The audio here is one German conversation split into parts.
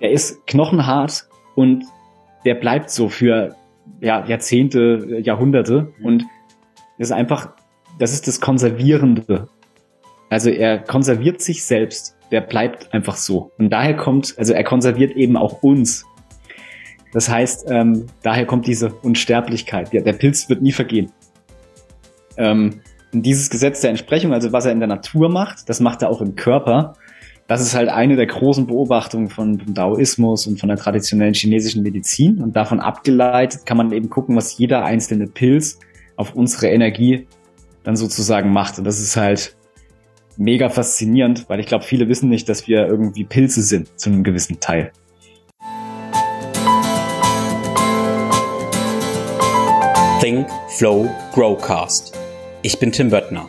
er ist knochenhart und der bleibt so für ja, Jahrzehnte, Jahrhunderte und das ist einfach, das ist das Konservierende. Also er konserviert sich selbst, der bleibt einfach so. Und daher kommt, also er konserviert eben auch uns. Das heißt, ähm, daher kommt diese Unsterblichkeit. Ja, der Pilz wird nie vergehen. Ähm, und dieses Gesetz der Entsprechung, also was er in der Natur macht, das macht er auch im Körper. Das ist halt eine der großen Beobachtungen von, Daoismus und von der traditionellen chinesischen Medizin. Und davon abgeleitet kann man eben gucken, was jeder einzelne Pilz auf unsere Energie dann sozusagen macht. Und das ist halt mega faszinierend, weil ich glaube, viele wissen nicht, dass wir irgendwie Pilze sind zu einem gewissen Teil. Think, Flow, Growcast. Ich bin Tim Böttner.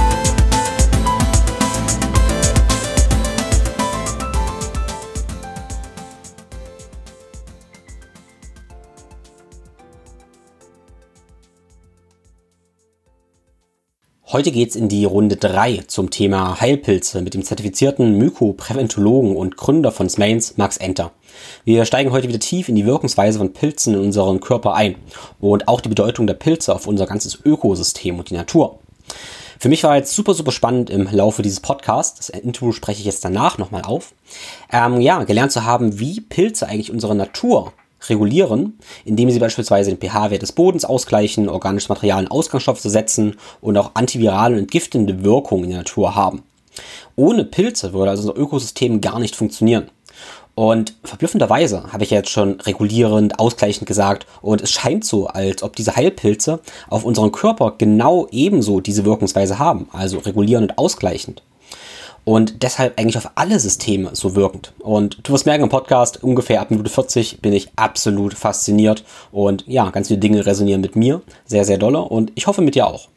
Heute geht's in die Runde 3 zum Thema Heilpilze mit dem zertifizierten Mykopräventologen und Gründer von Smains, Max Enter. Wir steigen heute wieder tief in die Wirkungsweise von Pilzen in unseren Körper ein und auch die Bedeutung der Pilze auf unser ganzes Ökosystem und die Natur. Für mich war jetzt super, super spannend im Laufe dieses Podcasts, das Interview spreche ich jetzt danach nochmal auf, ähm, ja, gelernt zu haben, wie Pilze eigentlich unsere Natur regulieren, indem sie beispielsweise den pH-Wert des Bodens ausgleichen, organisches Material in Ausgangsstoffe setzen und auch antivirale und entgiftende Wirkungen in der Natur haben. Ohne Pilze würde also unser Ökosystem gar nicht funktionieren. Und verblüffenderweise habe ich jetzt schon regulierend, ausgleichend gesagt und es scheint so, als ob diese Heilpilze auf unseren Körper genau ebenso diese Wirkungsweise haben, also regulierend und ausgleichend und deshalb eigentlich auf alle Systeme so wirkend. Und du wirst merken im Podcast, ungefähr ab Minute 40 bin ich absolut fasziniert und ja, ganz viele Dinge resonieren mit mir sehr, sehr dolle und ich hoffe mit dir auch.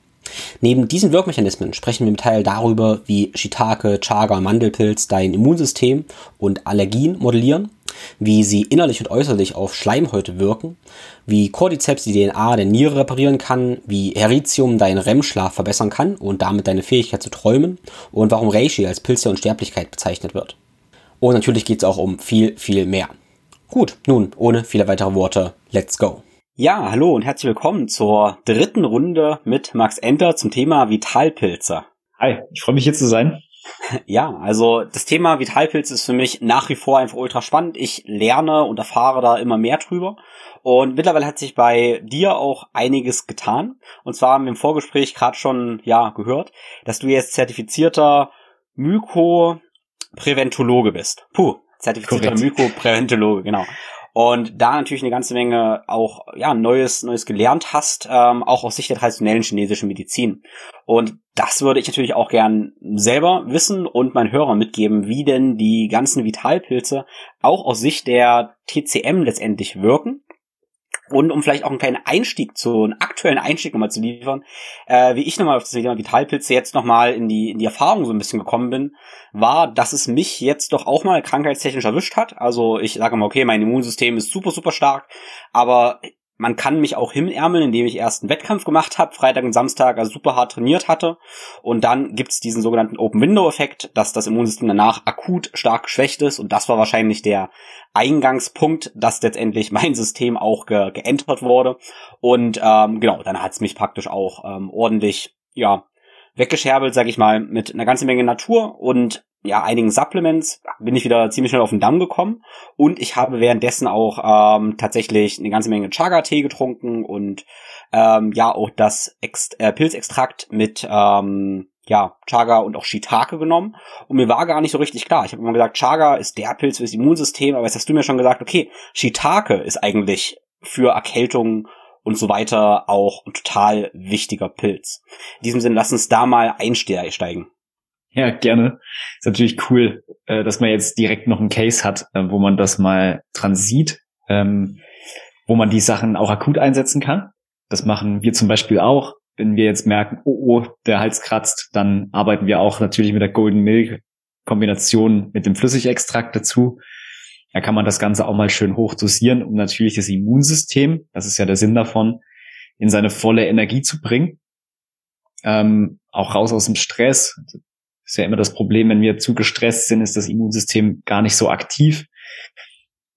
Neben diesen Wirkmechanismen sprechen wir im Teil darüber, wie Shiitake, Chaga, Mandelpilz dein Immunsystem und Allergien modellieren wie sie innerlich und äußerlich auf Schleimhäute wirken, wie Cordyceps die DNA der Niere reparieren kann, wie Heritium deinen REM-Schlaf verbessern kann und damit deine Fähigkeit zu träumen und warum Reishi als Pilz der Unsterblichkeit bezeichnet wird. Und natürlich geht es auch um viel, viel mehr. Gut, nun, ohne viele weitere Worte, let's go. Ja, hallo und herzlich willkommen zur dritten Runde mit Max Enter zum Thema Vitalpilze. Hi, ich freue mich hier zu sein. Ja, also das Thema Vitalpilz ist für mich nach wie vor einfach ultra spannend. Ich lerne und erfahre da immer mehr drüber. Und mittlerweile hat sich bei dir auch einiges getan. Und zwar haben wir im Vorgespräch gerade schon ja gehört, dass du jetzt zertifizierter Mykopräventologe bist. Puh, zertifizierter Mykopräventologe, genau und da natürlich eine ganze Menge auch ja neues neues gelernt hast, ähm, auch aus Sicht der traditionellen chinesischen Medizin. Und das würde ich natürlich auch gern selber wissen und meinen Hörern mitgeben, wie denn die ganzen Vitalpilze auch aus Sicht der TCM letztendlich wirken und um vielleicht auch einen kleinen Einstieg zu, einen aktuellen Einstieg nochmal zu liefern, äh, wie ich nochmal auf das Thema Vitalpilze jetzt nochmal in die, in die Erfahrung so ein bisschen gekommen bin, war, dass es mich jetzt doch auch mal krankheitstechnisch erwischt hat. Also ich sage mal, okay, mein Immunsystem ist super, super stark, aber man kann mich auch himmelärmeln, indem ich erst einen Wettkampf gemacht habe, Freitag und Samstag, also super hart trainiert hatte. Und dann gibt's diesen sogenannten Open-Window-Effekt, dass das Immunsystem danach akut stark geschwächt ist. Und das war wahrscheinlich der Eingangspunkt, dass letztendlich mein System auch ge geentert wurde. Und ähm, genau, dann hat's mich praktisch auch ähm, ordentlich, ja, weggescherbelt, sag ich mal, mit einer ganzen Menge Natur und ja, einigen Supplements bin ich wieder ziemlich schnell auf den Damm gekommen und ich habe währenddessen auch ähm, tatsächlich eine ganze Menge Chaga-Tee getrunken und ähm, ja auch das Ext äh, Pilzextrakt mit ähm, ja, Chaga und auch Shiitake genommen. Und mir war gar nicht so richtig klar. Ich habe immer gesagt, Chaga ist der Pilz fürs Immunsystem, aber jetzt hast du mir schon gesagt, okay, Shiitake ist eigentlich für Erkältungen und so weiter auch total wichtiger Pilz. In diesem Sinne, lass uns da mal einsteigen. Ja, gerne. Ist natürlich cool, äh, dass man jetzt direkt noch einen Case hat, äh, wo man das mal dran sieht, ähm, wo man die Sachen auch akut einsetzen kann. Das machen wir zum Beispiel auch. Wenn wir jetzt merken, oh, oh, der Hals kratzt, dann arbeiten wir auch natürlich mit der Golden Milk Kombination mit dem Flüssigextrakt dazu. Da kann man das Ganze auch mal schön hoch dosieren, um natürlich das Immunsystem, das ist ja der Sinn davon, in seine volle Energie zu bringen. Ähm, auch raus aus dem Stress. Das ist ja immer das Problem, wenn wir zu gestresst sind, ist das Immunsystem gar nicht so aktiv.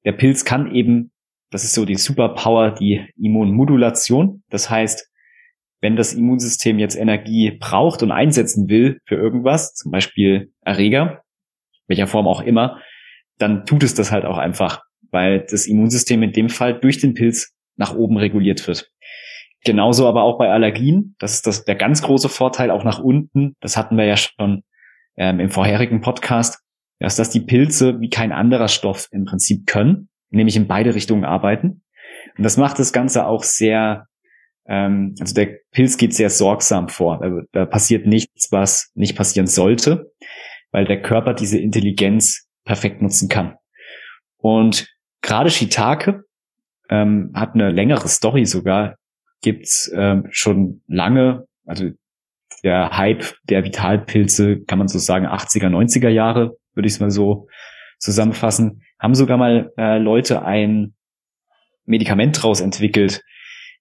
Der Pilz kann eben, das ist so die Superpower, die Immunmodulation. Das heißt, wenn das Immunsystem jetzt Energie braucht und einsetzen will für irgendwas, zum Beispiel Erreger, welcher Form auch immer, dann tut es das halt auch einfach, weil das Immunsystem in dem Fall durch den Pilz nach oben reguliert wird. Genauso aber auch bei Allergien. Das ist das, der ganz große Vorteil auch nach unten. Das hatten wir ja schon ähm, im vorherigen Podcast, dass das die Pilze wie kein anderer Stoff im Prinzip können, nämlich in beide Richtungen arbeiten. Und das macht das Ganze auch sehr ähm, also der Pilz geht sehr sorgsam vor. Da, da passiert nichts, was nicht passieren sollte, weil der Körper diese Intelligenz perfekt nutzen kann. Und gerade Shiitake ähm, hat eine längere Story sogar, gibt's ähm, schon lange, also der Hype der Vitalpilze, kann man so sagen, 80er, 90er Jahre, würde ich es mal so zusammenfassen, haben sogar mal äh, Leute ein Medikament draus entwickelt,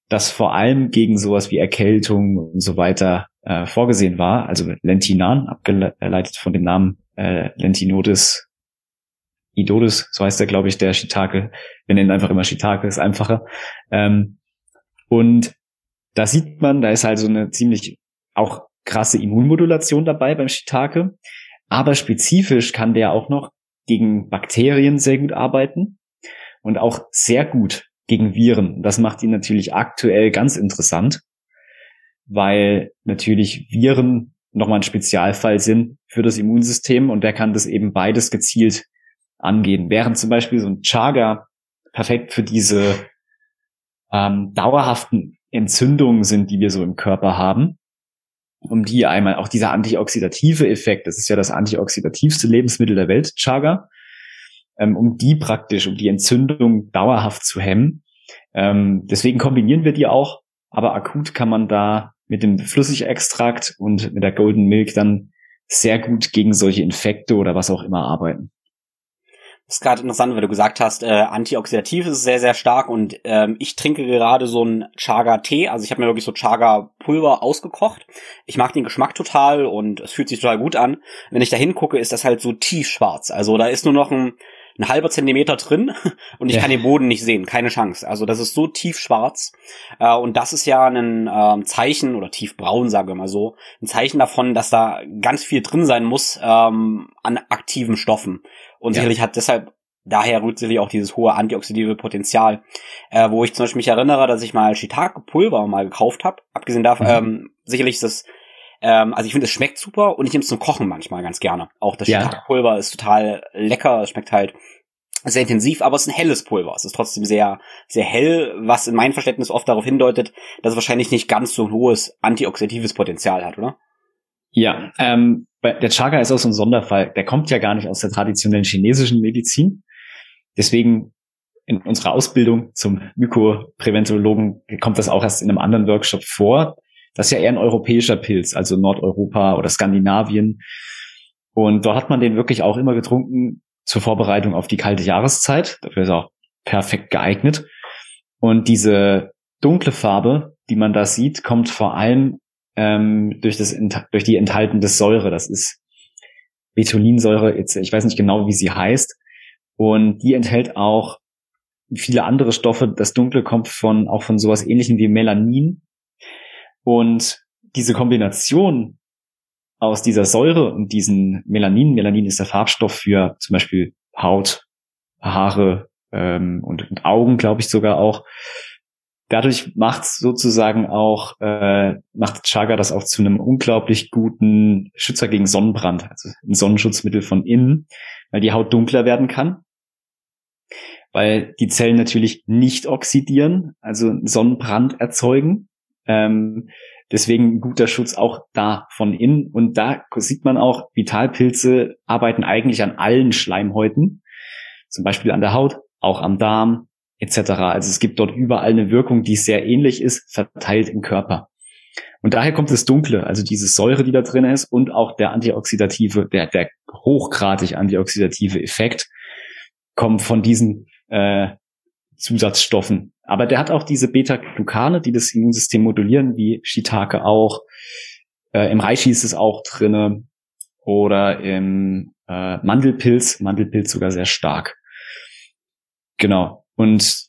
das vor allem gegen sowas wie Erkältung und so weiter äh, vorgesehen war, also Lentinan, abgeleitet von dem Namen äh, Lentinodes Idodes, so heißt der, glaube ich, der Shiitake. Wir nennen einfach immer Shiitake, ist einfacher. Ähm, und da sieht man, da ist halt so eine ziemlich auch krasse Immunmodulation dabei beim Shiitake. Aber spezifisch kann der auch noch gegen Bakterien sehr gut arbeiten und auch sehr gut gegen Viren. Das macht ihn natürlich aktuell ganz interessant, weil natürlich Viren nochmal ein Spezialfall sind für das Immunsystem und der kann das eben beides gezielt angehen. Während zum Beispiel so ein Chaga perfekt für diese ähm, dauerhaften Entzündungen sind, die wir so im Körper haben, um die einmal auch dieser antioxidative Effekt, das ist ja das antioxidativste Lebensmittel der Welt, Chaga, ähm, um die praktisch, um die Entzündung dauerhaft zu hemmen. Ähm, deswegen kombinieren wir die auch, aber akut kann man da mit dem Flüssigextrakt und mit der Golden Milk dann sehr gut gegen solche Infekte oder was auch immer arbeiten. Ist gerade interessant, weil du gesagt hast, äh, antioxidativ ist sehr, sehr stark und ähm, ich trinke gerade so einen Chaga-Tee. Also ich habe mir wirklich so Chaga-Pulver ausgekocht. Ich mag den Geschmack total und es fühlt sich total gut an. Wenn ich da hingucke, ist das halt so tiefschwarz. Also da ist nur noch ein ein halber Zentimeter drin und ich ja. kann den Boden nicht sehen, keine Chance. Also das ist so tiefschwarz äh, und das ist ja ein äh, Zeichen oder tiefbraun, sage wir mal so, ein Zeichen davon, dass da ganz viel drin sein muss ähm, an aktiven Stoffen. Und ja. sicherlich hat deshalb daher rührt sicherlich auch dieses hohe antioxidative Potenzial, äh, wo ich zum Beispiel mich erinnere, dass ich mal Shiitake-Pulver mal gekauft habe. Abgesehen davon, mhm. ähm, sicherlich ist das ähm, also ich finde, es schmeckt super und ich nehme es zum Kochen manchmal ganz gerne. Auch das ja. Pulver ist total lecker, es schmeckt halt sehr intensiv, aber es ist ein helles Pulver. Es ist trotzdem sehr, sehr hell, was in meinem Verständnis oft darauf hindeutet, dass es wahrscheinlich nicht ganz so ein hohes antioxidatives Potenzial hat, oder? Ja, ähm, der Chaga ist auch so ein Sonderfall. Der kommt ja gar nicht aus der traditionellen chinesischen Medizin. Deswegen in unserer Ausbildung zum Mykopräventologen kommt das auch erst in einem anderen Workshop vor. Das ist ja eher ein europäischer Pilz, also Nordeuropa oder Skandinavien. Und dort hat man den wirklich auch immer getrunken zur Vorbereitung auf die kalte Jahreszeit. Dafür ist er auch perfekt geeignet. Und diese dunkle Farbe, die man da sieht, kommt vor allem ähm, durch, das, durch die enthaltene Säure. Das ist Betulinsäure, ich weiß nicht genau, wie sie heißt. Und die enthält auch viele andere Stoffe. Das Dunkle kommt von auch von sowas ähnlichem wie Melanin. Und diese Kombination aus dieser Säure und diesen Melanin, Melanin ist der Farbstoff für zum Beispiel Haut, Haare ähm, und, und Augen, glaube ich sogar auch. Dadurch macht sozusagen auch, äh, macht Chaga das auch zu einem unglaublich guten Schützer gegen Sonnenbrand, also ein Sonnenschutzmittel von innen, weil die Haut dunkler werden kann, weil die Zellen natürlich nicht oxidieren, also Sonnenbrand erzeugen. Ähm, deswegen guter Schutz auch da von innen. Und da sieht man auch, Vitalpilze arbeiten eigentlich an allen Schleimhäuten, zum Beispiel an der Haut, auch am Darm etc. Also es gibt dort überall eine Wirkung, die sehr ähnlich ist, verteilt im Körper. Und daher kommt das Dunkle, also diese Säure, die da drin ist und auch der antioxidative, der, der hochgradig antioxidative Effekt kommt von diesen äh, Zusatzstoffen. Aber der hat auch diese Beta-Glucane, die das Immunsystem modulieren, wie Shiitake auch. Äh, Im Reishi ist es auch drinne oder im äh, Mandelpilz, Mandelpilz sogar sehr stark. Genau. Und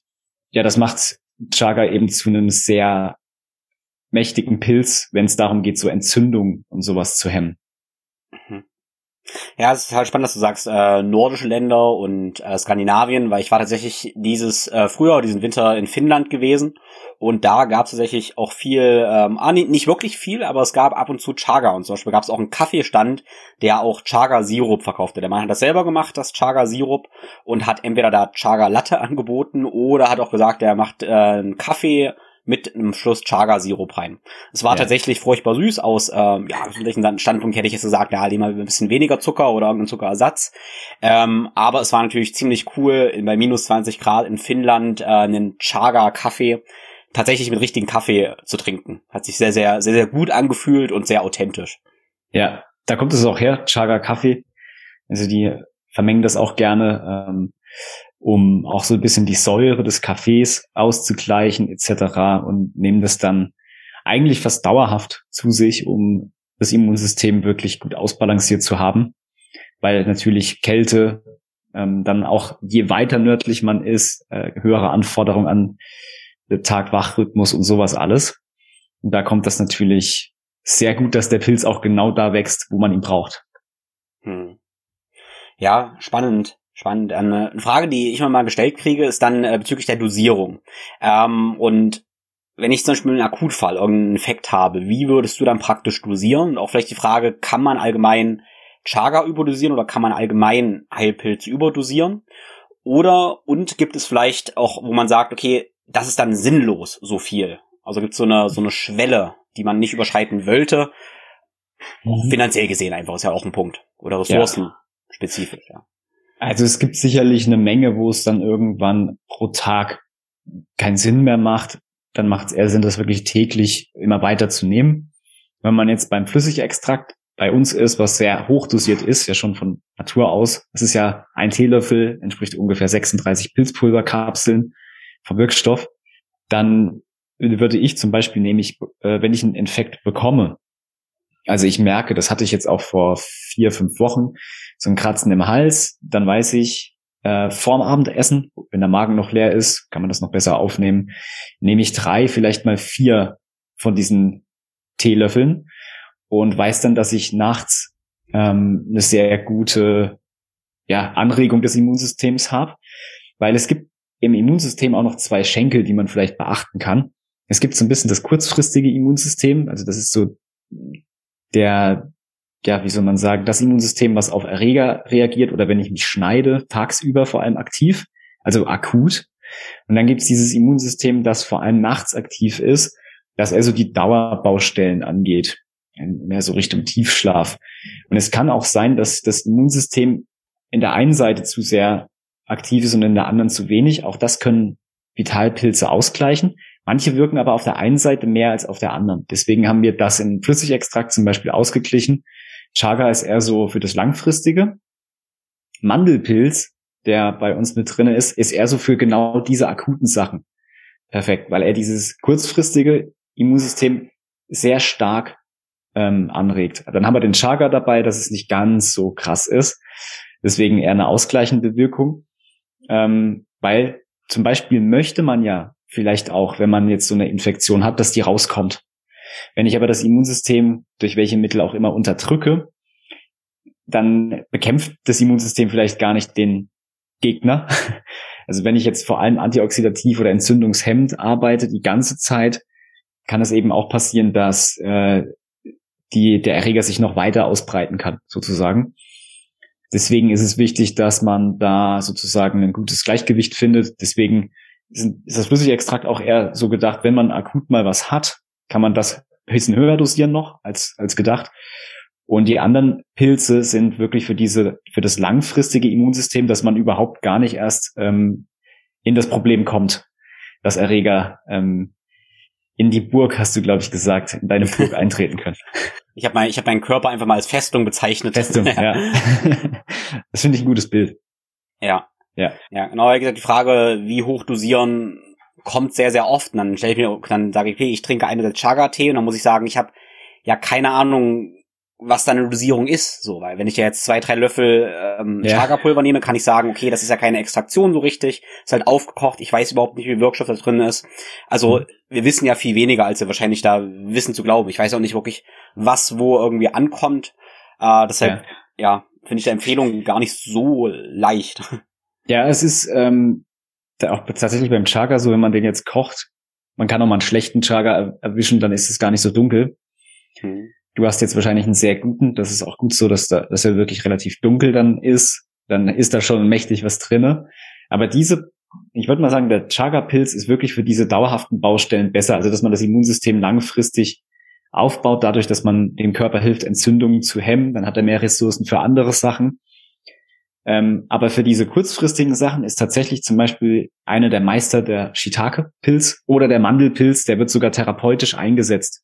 ja, das macht Chaga eben zu einem sehr mächtigen Pilz, wenn es darum geht, so Entzündung und sowas zu hemmen. Ja, es ist halt spannend, dass du sagst, äh, nordische Länder und äh, Skandinavien, weil ich war tatsächlich dieses äh, Frühjahr, diesen Winter in Finnland gewesen und da gab es tatsächlich auch viel, ähm, ah, nicht, nicht wirklich viel, aber es gab ab und zu Chaga und zum Beispiel gab es auch einen Kaffeestand, der auch Chaga-Sirup verkaufte. Der Mann hat das selber gemacht, das Chaga-Sirup und hat entweder da Chaga-Latte angeboten oder hat auch gesagt, er macht äh, einen Kaffee mit einem Schluss Chaga-Sirup rein. Es war ja. tatsächlich furchtbar süß aus, ähm, ja, welchen Standpunkt hätte ich jetzt gesagt, ja, lieber ein bisschen weniger Zucker oder irgendein Zuckerersatz. Ähm, aber es war natürlich ziemlich cool, bei minus 20 Grad in Finnland äh, einen Chaga-Kaffee tatsächlich mit richtigen Kaffee zu trinken. Hat sich sehr, sehr, sehr, sehr gut angefühlt und sehr authentisch. Ja, da kommt es auch her, Chaga-Kaffee. Also die vermengen das auch gerne. Ähm, um auch so ein bisschen die Säure des Kaffees auszugleichen etc. und nehmen das dann eigentlich fast dauerhaft zu sich, um das Immunsystem wirklich gut ausbalanciert zu haben, weil natürlich Kälte ähm, dann auch je weiter nördlich man ist, äh, höhere Anforderungen an Tag-Wach-Rhythmus und sowas alles. Und da kommt das natürlich sehr gut, dass der Pilz auch genau da wächst, wo man ihn braucht. Hm. Ja, spannend. Spannend. Eine Frage, die ich mal gestellt kriege, ist dann äh, bezüglich der Dosierung. Ähm, und wenn ich zum Beispiel einen Akutfall irgendeinen Infekt habe, wie würdest du dann praktisch dosieren? Und auch vielleicht die Frage, kann man allgemein Chaga überdosieren oder kann man allgemein Heilpilze überdosieren? Oder, und gibt es vielleicht auch, wo man sagt, okay, das ist dann sinnlos, so viel. Also gibt es so eine, so eine Schwelle, die man nicht überschreiten wollte. Mhm. Finanziell gesehen einfach, ist ja auch ein Punkt. Oder ressourcenspezifisch, ja. ja. Also es gibt sicherlich eine Menge, wo es dann irgendwann pro Tag keinen Sinn mehr macht. Dann macht es eher Sinn, das wirklich täglich immer weiter zu nehmen. Wenn man jetzt beim Flüssigextrakt bei uns ist, was sehr hochdosiert ist, ja schon von Natur aus, es ist ja ein Teelöffel, entspricht ungefähr 36 Pilzpulverkapseln vom Wirkstoff, dann würde ich zum Beispiel nämlich, äh, wenn ich einen Infekt bekomme, also ich merke, das hatte ich jetzt auch vor vier, fünf Wochen, so ein Kratzen im Hals, dann weiß ich, äh, vorm Abendessen, wenn der Magen noch leer ist, kann man das noch besser aufnehmen, nehme ich drei, vielleicht mal vier von diesen Teelöffeln und weiß dann, dass ich nachts ähm, eine sehr gute ja, Anregung des Immunsystems habe, weil es gibt im Immunsystem auch noch zwei Schenkel, die man vielleicht beachten kann. Es gibt so ein bisschen das kurzfristige Immunsystem, also das ist so der, ja, wie soll man sagen, das Immunsystem, was auf Erreger reagiert oder wenn ich mich schneide, tagsüber vor allem aktiv, also akut. Und dann gibt es dieses Immunsystem, das vor allem nachts aktiv ist, das also die Dauerbaustellen angeht, mehr so Richtung Tiefschlaf. Und es kann auch sein, dass das Immunsystem in der einen Seite zu sehr aktiv ist und in der anderen zu wenig. Auch das können Vitalpilze ausgleichen. Manche wirken aber auf der einen Seite mehr als auf der anderen. Deswegen haben wir das in Flüssigextrakt zum Beispiel ausgeglichen. Chaga ist eher so für das Langfristige. Mandelpilz, der bei uns mit drinne ist, ist eher so für genau diese akuten Sachen perfekt, weil er dieses kurzfristige Immunsystem sehr stark ähm, anregt. Dann haben wir den Chaga dabei, dass es nicht ganz so krass ist. Deswegen eher eine ausgleichende Wirkung. Ähm, weil zum Beispiel möchte man ja vielleicht auch, wenn man jetzt so eine Infektion hat, dass die rauskommt. Wenn ich aber das Immunsystem durch welche Mittel auch immer unterdrücke, dann bekämpft das Immunsystem vielleicht gar nicht den Gegner. Also wenn ich jetzt vor allem antioxidativ oder entzündungshemmend arbeite die ganze Zeit, kann es eben auch passieren, dass äh, die, der Erreger sich noch weiter ausbreiten kann, sozusagen. Deswegen ist es wichtig, dass man da sozusagen ein gutes Gleichgewicht findet. Deswegen ist das Flüssigextrakt auch eher so gedacht, wenn man akut mal was hat, kann man das ein bisschen höher dosieren noch als, als gedacht. Und die anderen Pilze sind wirklich für diese, für das langfristige Immunsystem, dass man überhaupt gar nicht erst ähm, in das Problem kommt, dass Erreger ähm, in die Burg, hast du, glaube ich, gesagt, in deine Burg eintreten können. Ich habe mein, ich hab meinen Körper einfach mal als Festung bezeichnet. Festung, ja. das finde ich ein gutes Bild. Ja. Ja. Ja, genau, wie gesagt, die Frage, wie hoch dosieren, kommt sehr, sehr oft. Und dann stelle ich mir, dann sage ich, okay, ich trinke eine Chaga-Tee und dann muss ich sagen, ich habe ja keine Ahnung, was da eine Dosierung ist, so, weil wenn ich ja jetzt zwei, drei Löffel ähm, ja. Chaga-Pulver nehme, kann ich sagen, okay, das ist ja keine Extraktion so richtig, ist halt aufgekocht, ich weiß überhaupt nicht, wie viel Wirkstoff da drin ist. Also mhm. wir wissen ja viel weniger, als wir wahrscheinlich da wissen zu glauben. Ich weiß auch nicht wirklich, was wo irgendwie ankommt. Äh, deshalb, ja, ja finde ich die Empfehlung gar nicht so leicht. Ja, es ist ähm, auch tatsächlich beim Chaga so, wenn man den jetzt kocht, man kann auch mal einen schlechten Chaga erwischen, dann ist es gar nicht so dunkel. Mhm. Du hast jetzt wahrscheinlich einen sehr guten, das ist auch gut so, dass, da, dass er wirklich relativ dunkel dann ist. Dann ist da schon mächtig was drinne. Aber diese, ich würde mal sagen, der Chaga-Pilz ist wirklich für diese dauerhaften Baustellen besser. Also, dass man das Immunsystem langfristig aufbaut, dadurch, dass man dem Körper hilft, Entzündungen zu hemmen. Dann hat er mehr Ressourcen für andere Sachen. Ähm, aber für diese kurzfristigen Sachen ist tatsächlich zum Beispiel einer der Meister der Shiitake-Pilz oder der Mandelpilz, der wird sogar therapeutisch eingesetzt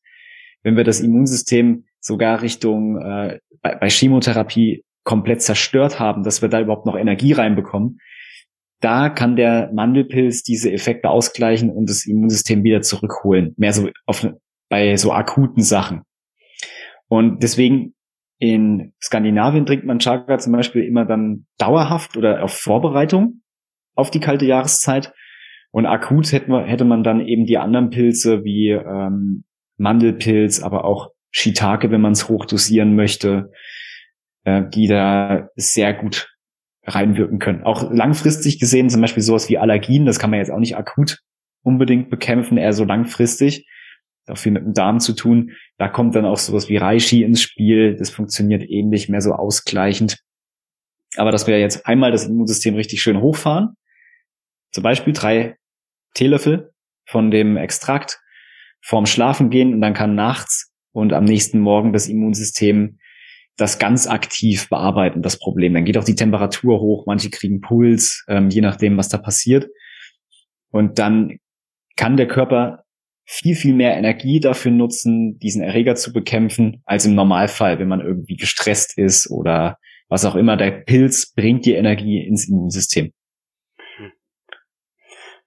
wenn wir das Immunsystem sogar Richtung äh, bei, bei Chemotherapie komplett zerstört haben, dass wir da überhaupt noch Energie reinbekommen, da kann der Mandelpilz diese Effekte ausgleichen und das Immunsystem wieder zurückholen. Mehr so auf, bei so akuten Sachen. Und deswegen in Skandinavien trinkt man Chaga zum Beispiel immer dann dauerhaft oder auf Vorbereitung auf die kalte Jahreszeit. Und akut hätte man, hätte man dann eben die anderen Pilze wie ähm, Mandelpilz, aber auch Shiitake, wenn man es hochdosieren möchte, äh, die da sehr gut reinwirken können. Auch langfristig gesehen, zum Beispiel sowas wie Allergien, das kann man jetzt auch nicht akut unbedingt bekämpfen, eher so langfristig. Auch mit dem Darm zu tun. Da kommt dann auch sowas wie Reishi ins Spiel. Das funktioniert ähnlich, mehr so ausgleichend. Aber dass wir jetzt einmal das Immunsystem richtig schön hochfahren, zum Beispiel drei Teelöffel von dem Extrakt vorm Schlafen gehen und dann kann nachts und am nächsten Morgen das Immunsystem das ganz aktiv bearbeiten, das Problem. Dann geht auch die Temperatur hoch, manche kriegen Puls, ähm, je nachdem, was da passiert. Und dann kann der Körper viel, viel mehr Energie dafür nutzen, diesen Erreger zu bekämpfen, als im Normalfall, wenn man irgendwie gestresst ist oder was auch immer. Der Pilz bringt die Energie ins Immunsystem.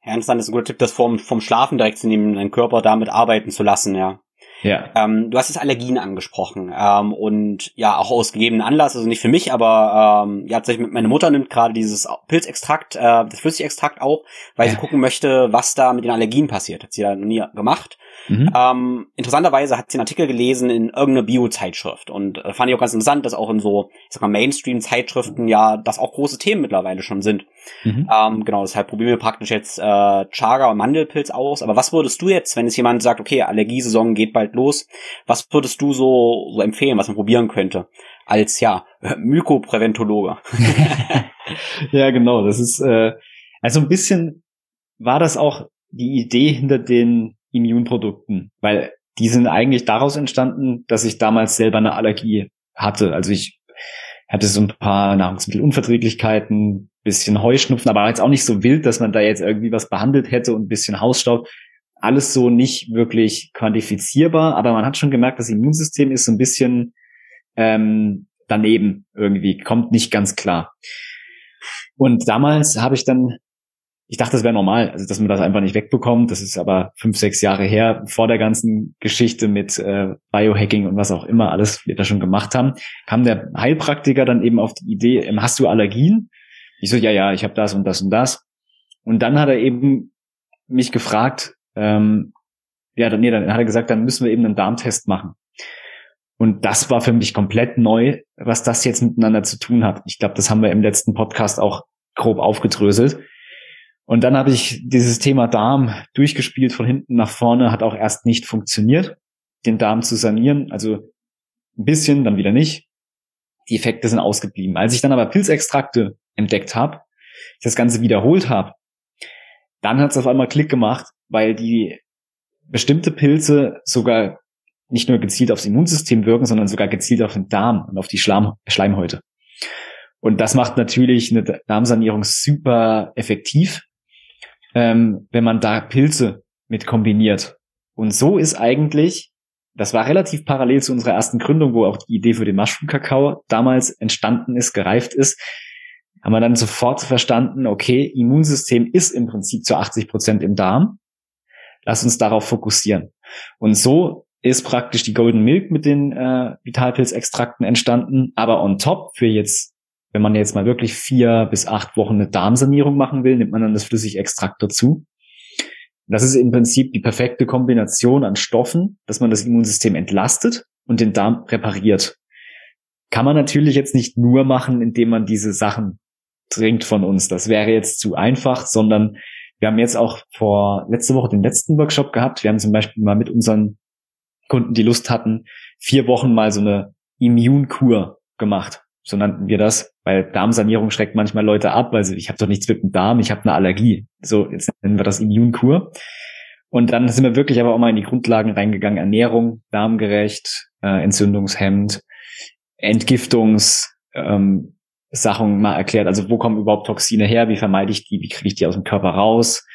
Ja, interessant ist ein guter Tipp, das vom, vom Schlafen direkt zu nehmen, deinen Körper damit arbeiten zu lassen, ja. Ja. Ähm, du hast jetzt Allergien angesprochen ähm, und ja auch aus gegebenen Anlass, also nicht für mich, aber ähm, ja tatsächlich meine Mutter nimmt gerade dieses Pilzextrakt, äh, das Flüssigextrakt auch, weil ja. sie gucken möchte, was da mit den Allergien passiert. Hat sie da noch nie gemacht. Mhm. Ähm, interessanterweise hat sie einen Artikel gelesen in irgendeiner Bio-Zeitschrift und äh, fand ich auch ganz interessant, dass auch in so, ich sag mal, Mainstream-Zeitschriften ja das auch große Themen mittlerweile schon sind. Mhm. Ähm, genau, deshalb probieren wir praktisch jetzt äh, Chaga und Mandelpilz aus. Aber was würdest du jetzt, wenn es jemand sagt, okay, Allergiesaison geht bald los, was würdest du so, so empfehlen, was man probieren könnte? Als ja, Mykopräventologe. ja, genau. Das ist äh, also ein bisschen war das auch die Idee hinter den Immunprodukten, weil die sind eigentlich daraus entstanden, dass ich damals selber eine Allergie hatte. Also ich hatte so ein paar Nahrungsmittelunverträglichkeiten, bisschen Heuschnupfen, aber jetzt auch nicht so wild, dass man da jetzt irgendwie was behandelt hätte und ein bisschen Hausstaub. Alles so nicht wirklich quantifizierbar, aber man hat schon gemerkt, das Immunsystem ist so ein bisschen ähm, daneben irgendwie, kommt nicht ganz klar. Und damals habe ich dann ich dachte, das wäre normal, also dass man das einfach nicht wegbekommt. Das ist aber fünf, sechs Jahre her, vor der ganzen Geschichte mit äh, Biohacking und was auch immer alles wir da schon gemacht haben, kam der Heilpraktiker dann eben auf die Idee, ähm, hast du Allergien? Ich so, ja, ja, ich habe das und das und das. Und dann hat er eben mich gefragt, ähm, ja, dann, nee, dann hat er gesagt, dann müssen wir eben einen Darmtest machen. Und das war für mich komplett neu, was das jetzt miteinander zu tun hat. Ich glaube, das haben wir im letzten Podcast auch grob aufgedröselt. Und dann habe ich dieses Thema Darm durchgespielt von hinten nach vorne, hat auch erst nicht funktioniert, den Darm zu sanieren. Also ein bisschen, dann wieder nicht. Die Effekte sind ausgeblieben. Als ich dann aber Pilzextrakte entdeckt habe, das Ganze wiederholt habe, dann hat es auf einmal Klick gemacht, weil die bestimmte Pilze sogar nicht nur gezielt aufs Immunsystem wirken, sondern sogar gezielt auf den Darm und auf die Schleim Schleimhäute. Und das macht natürlich eine Darmsanierung super effektiv, ähm, wenn man da Pilze mit kombiniert. Und so ist eigentlich, das war relativ parallel zu unserer ersten Gründung, wo auch die Idee für den Mushroom-Kakao damals entstanden ist, gereift ist, haben wir dann sofort verstanden, okay, Immunsystem ist im Prinzip zu 80 Prozent im Darm. Lass uns darauf fokussieren. Und so ist praktisch die Golden Milk mit den äh, Vitalpilzextrakten entstanden. Aber on top für jetzt, wenn man jetzt mal wirklich vier bis acht Wochen eine Darmsanierung machen will, nimmt man dann das Flüssigextrakt dazu. Das ist im Prinzip die perfekte Kombination an Stoffen, dass man das Immunsystem entlastet und den Darm repariert. Kann man natürlich jetzt nicht nur machen, indem man diese Sachen trinkt von uns. Das wäre jetzt zu einfach, sondern wir haben jetzt auch vor letzte Woche den letzten Workshop gehabt. Wir haben zum Beispiel mal mit unseren Kunden, die Lust hatten, vier Wochen mal so eine Immunkur gemacht. So nannten wir das, weil Darmsanierung schreckt manchmal Leute ab, weil sie, ich habe doch nichts mit dem Darm, ich habe eine Allergie. So, jetzt nennen wir das Immunkur. Und dann sind wir wirklich aber auch mal in die Grundlagen reingegangen. Ernährung, darmgerecht, äh, entzündungshemmend, Entgiftungs, ähm, Sachen mal erklärt. Also wo kommen überhaupt Toxine her? Wie vermeide ich die? Wie kriege ich die aus dem Körper raus?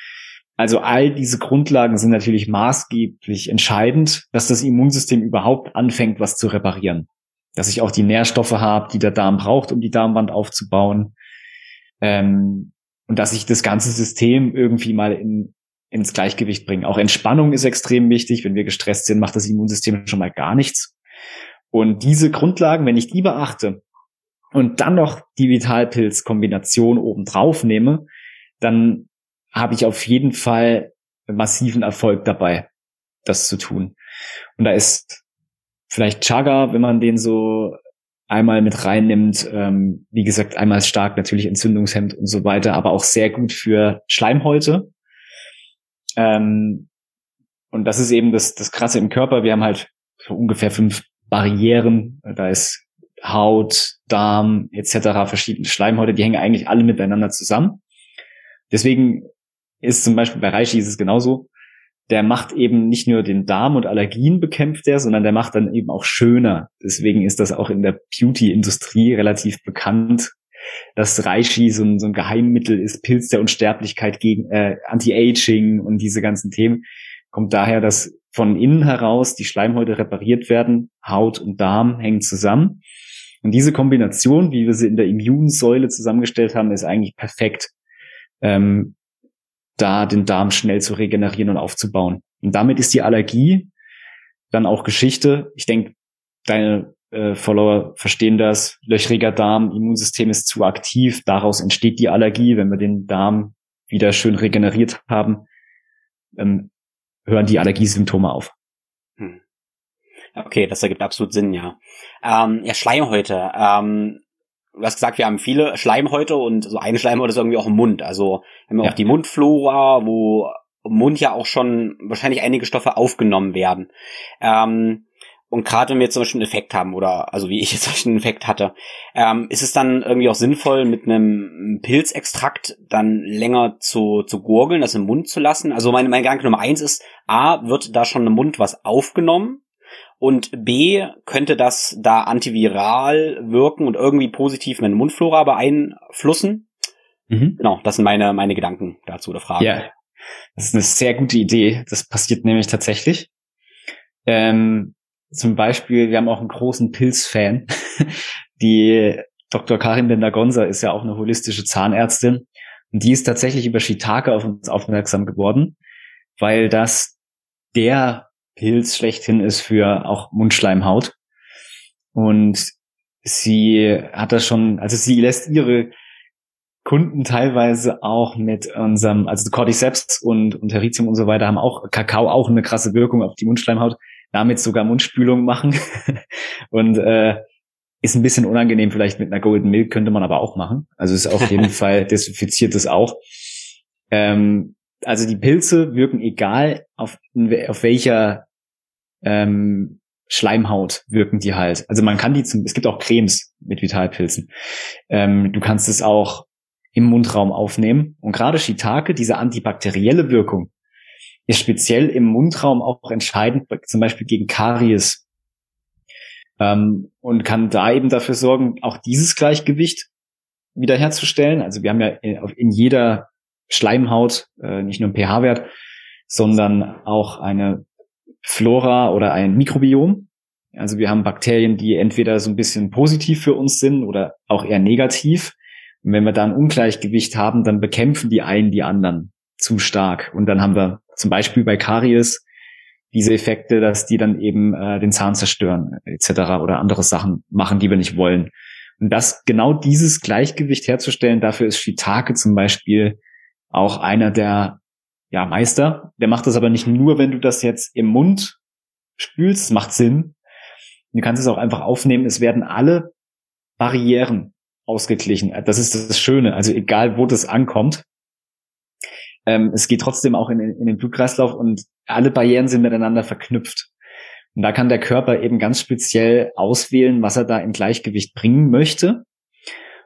Also all diese Grundlagen sind natürlich maßgeblich entscheidend, dass das Immunsystem überhaupt anfängt, was zu reparieren. Dass ich auch die Nährstoffe habe, die der Darm braucht, um die Darmwand aufzubauen. Ähm, und dass ich das ganze System irgendwie mal in, ins Gleichgewicht bringe. Auch Entspannung ist extrem wichtig. Wenn wir gestresst sind, macht das Immunsystem schon mal gar nichts. Und diese Grundlagen, wenn ich die beachte und dann noch die Vitalpilz-Kombination oben drauf nehme, dann habe ich auf jeden Fall massiven Erfolg dabei, das zu tun. Und da ist vielleicht Chaga, wenn man den so einmal mit reinnimmt, ähm, wie gesagt, einmal stark natürlich Entzündungshemd und so weiter, aber auch sehr gut für Schleimhäute. Ähm, und das ist eben das, das Krasse im Körper. Wir haben halt so ungefähr fünf Barrieren. Da ist Haut, Darm etc. verschiedene Schleimhäute, die hängen eigentlich alle miteinander zusammen. Deswegen ist zum Beispiel bei Reishi ist es genauso. Der macht eben nicht nur den Darm und Allergien bekämpft er, sondern der macht dann eben auch schöner. Deswegen ist das auch in der Beauty-Industrie relativ bekannt, dass Reishi so ein, so ein Geheimmittel ist, Pilz der Unsterblichkeit gegen äh, Anti-Aging und diese ganzen Themen. Kommt daher, dass von innen heraus die Schleimhäute repariert werden, Haut und Darm hängen zusammen. Und diese Kombination, wie wir sie in der Immunsäule zusammengestellt haben, ist eigentlich perfekt. Ähm, da den Darm schnell zu regenerieren und aufzubauen. Und damit ist die Allergie dann auch Geschichte. Ich denke, deine äh, Follower verstehen das. Löchriger Darm, Immunsystem ist zu aktiv. Daraus entsteht die Allergie. Wenn wir den Darm wieder schön regeneriert haben, ähm, hören die Allergiesymptome auf. Hm. Okay, das ergibt absolut Sinn, ja. Ähm, ja, Schleimhäute. Ähm, du hast gesagt, wir haben viele Schleimhäute und so eine Schleimhäute ist irgendwie auch im Mund. Also haben wir ja. auch die Mundflora, wo im Mund ja auch schon wahrscheinlich einige Stoffe aufgenommen werden. Ähm, und gerade wenn wir jetzt zum Beispiel einen Effekt haben, oder also wie ich jetzt zum Beispiel einen Effekt hatte, ähm, ist es dann irgendwie auch sinnvoll, mit einem Pilzextrakt dann länger zu, zu gurgeln, das im Mund zu lassen? Also mein, mein Gedanke Nummer eins ist, A, wird da schon im Mund was aufgenommen? Und B, könnte das da antiviral wirken und irgendwie positiv meine Mundflora beeinflussen? Mhm. Genau, das sind meine, meine Gedanken dazu oder Fragen. Ja, das ist eine sehr gute Idee. Das passiert nämlich tatsächlich. Ähm, zum Beispiel, wir haben auch einen großen Pilzfan. Die Dr. Karin Bender-Gonza ist ja auch eine holistische Zahnärztin. Und die ist tatsächlich über Shiitake auf uns aufmerksam geworden, weil das der Pilz schlechthin ist für auch Mundschleimhaut. Und sie hat das schon, also sie lässt ihre Kunden teilweise auch mit unserem, also Cordyceps und, und Heritium und so weiter haben auch Kakao auch eine krasse Wirkung auf die Mundschleimhaut, damit sogar Mundspülung machen. und äh, ist ein bisschen unangenehm vielleicht mit einer Golden Milk, könnte man aber auch machen. Also ist auf jeden Fall desinfiziert es auch. Ähm, also die Pilze wirken egal auf, auf welcher ähm, Schleimhaut wirken die halt. Also man kann die zum, es gibt auch Cremes mit Vitalpilzen. Ähm, du kannst es auch im Mundraum aufnehmen. Und gerade Shiitake, diese antibakterielle Wirkung, ist speziell im Mundraum auch entscheidend, zum Beispiel gegen Karies. Ähm, und kann da eben dafür sorgen, auch dieses Gleichgewicht wiederherzustellen. Also wir haben ja in jeder Schleimhaut, äh, nicht nur einen pH-Wert, sondern auch eine Flora oder ein Mikrobiom. Also wir haben Bakterien, die entweder so ein bisschen positiv für uns sind oder auch eher negativ. Und wenn wir da ein Ungleichgewicht haben, dann bekämpfen die einen die anderen zu stark. Und dann haben wir zum Beispiel bei Karies diese Effekte, dass die dann eben äh, den Zahn zerstören etc. oder andere Sachen machen, die wir nicht wollen. Und das genau dieses Gleichgewicht herzustellen, dafür ist Shiitake zum Beispiel auch einer der ja, Meister. Der macht das aber nicht nur, wenn du das jetzt im Mund spülst, das macht Sinn. Du kannst es auch einfach aufnehmen. Es werden alle Barrieren ausgeglichen. Das ist das Schöne. Also egal, wo das ankommt, ähm, es geht trotzdem auch in, in den Blutkreislauf und alle Barrieren sind miteinander verknüpft. Und da kann der Körper eben ganz speziell auswählen, was er da in Gleichgewicht bringen möchte.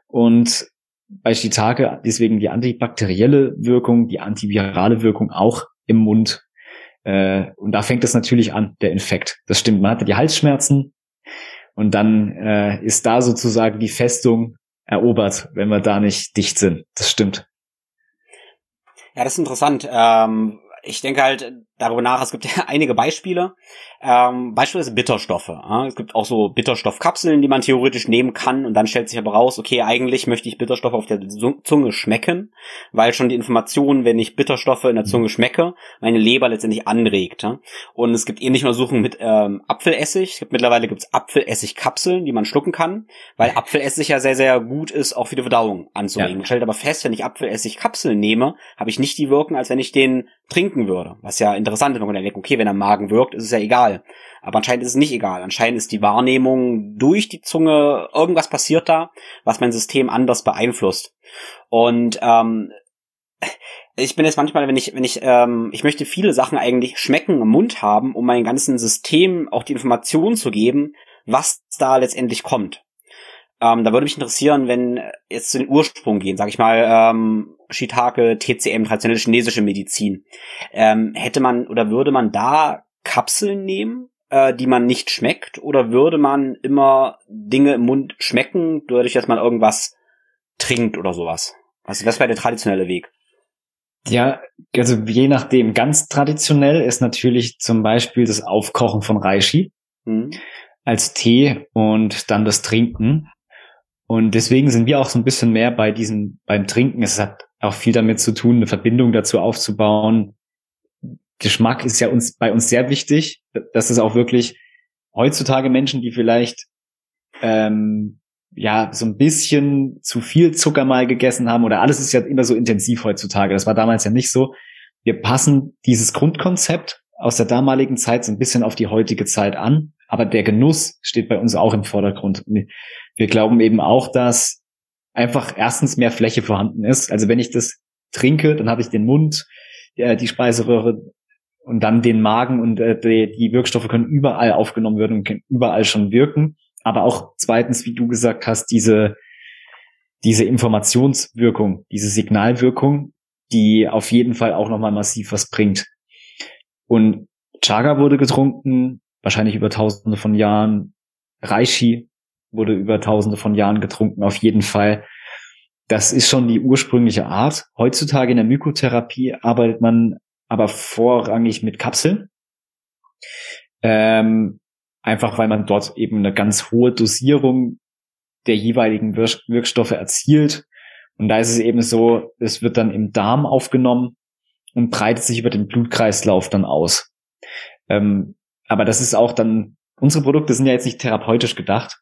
Und bei Shiitake deswegen die antibakterielle Wirkung, die antivirale Wirkung auch im Mund. Äh, und da fängt es natürlich an, der Infekt. Das stimmt, man hatte die Halsschmerzen und dann äh, ist da sozusagen die Festung erobert, wenn wir da nicht dicht sind. Das stimmt. Ja, das ist interessant. Ähm, ich denke halt darüber nach, es gibt ja einige Beispiele. Ähm, beispielsweise Bitterstoffe. Ja? Es gibt auch so Bitterstoffkapseln, die man theoretisch nehmen kann und dann stellt sich aber raus, okay, eigentlich möchte ich Bitterstoffe auf der Zunge schmecken, weil schon die Information, wenn ich Bitterstoffe in der Zunge schmecke, meine Leber letztendlich anregt. Ja? Und es gibt ähnliche Untersuchungen mit ähm, Apfelessig. Es gibt mittlerweile gibt's Apfelessigkapseln, die man schlucken kann, weil Apfelessig ja sehr, sehr gut ist, auch für die Verdauung anzuregen. Ja. Man stellt aber fest, wenn ich Apfelessigkapseln nehme, habe ich nicht die Wirkung, als wenn ich den trinken würde. Was ja interessant wenn man denkt, okay, wenn er Magen wirkt, ist es ja egal. Aber anscheinend ist es nicht egal. Anscheinend ist die Wahrnehmung durch die Zunge, irgendwas passiert da, was mein System anders beeinflusst. Und ähm, ich bin jetzt manchmal, wenn ich, wenn ich, ähm, ich möchte viele Sachen eigentlich schmecken im Mund haben, um meinem ganzen System auch die Information zu geben, was da letztendlich kommt. Ähm, da würde mich interessieren, wenn jetzt zu den Ursprung gehen, sag ich mal, ähm, Shiitake, TCM, traditionelle chinesische Medizin. Ähm, hätte man oder würde man da Kapseln nehmen, äh, die man nicht schmeckt, oder würde man immer Dinge im Mund schmecken, dadurch, dass man irgendwas trinkt oder sowas? Also das wäre der traditionelle Weg. Ja, also je nachdem. Ganz traditionell ist natürlich zum Beispiel das Aufkochen von Reishi mhm. als Tee und dann das Trinken. Und deswegen sind wir auch so ein bisschen mehr bei diesem, beim Trinken. Es hat auch viel damit zu tun, eine Verbindung dazu aufzubauen. Geschmack ist ja uns, bei uns sehr wichtig. Das ist auch wirklich heutzutage Menschen, die vielleicht, ähm, ja, so ein bisschen zu viel Zucker mal gegessen haben oder alles ist ja immer so intensiv heutzutage. Das war damals ja nicht so. Wir passen dieses Grundkonzept aus der damaligen Zeit so ein bisschen auf die heutige Zeit an. Aber der Genuss steht bei uns auch im Vordergrund. Wir glauben eben auch, dass einfach erstens mehr Fläche vorhanden ist. Also wenn ich das trinke, dann habe ich den Mund, die Speiseröhre und dann den Magen und äh, die, die Wirkstoffe können überall aufgenommen werden und können überall schon wirken. Aber auch zweitens, wie du gesagt hast, diese, diese Informationswirkung, diese Signalwirkung, die auf jeden Fall auch nochmal massiv was bringt. Und Chaga wurde getrunken, wahrscheinlich über tausende von Jahren. Reishi wurde über tausende von Jahren getrunken, auf jeden Fall. Das ist schon die ursprüngliche Art. Heutzutage in der Mykotherapie arbeitet man aber vorrangig mit Kapseln. Ähm, einfach weil man dort eben eine ganz hohe Dosierung der jeweiligen Wirkstoffe erzielt. Und da ist es eben so, es wird dann im Darm aufgenommen und breitet sich über den Blutkreislauf dann aus. Ähm, aber das ist auch dann, unsere Produkte sind ja jetzt nicht therapeutisch gedacht,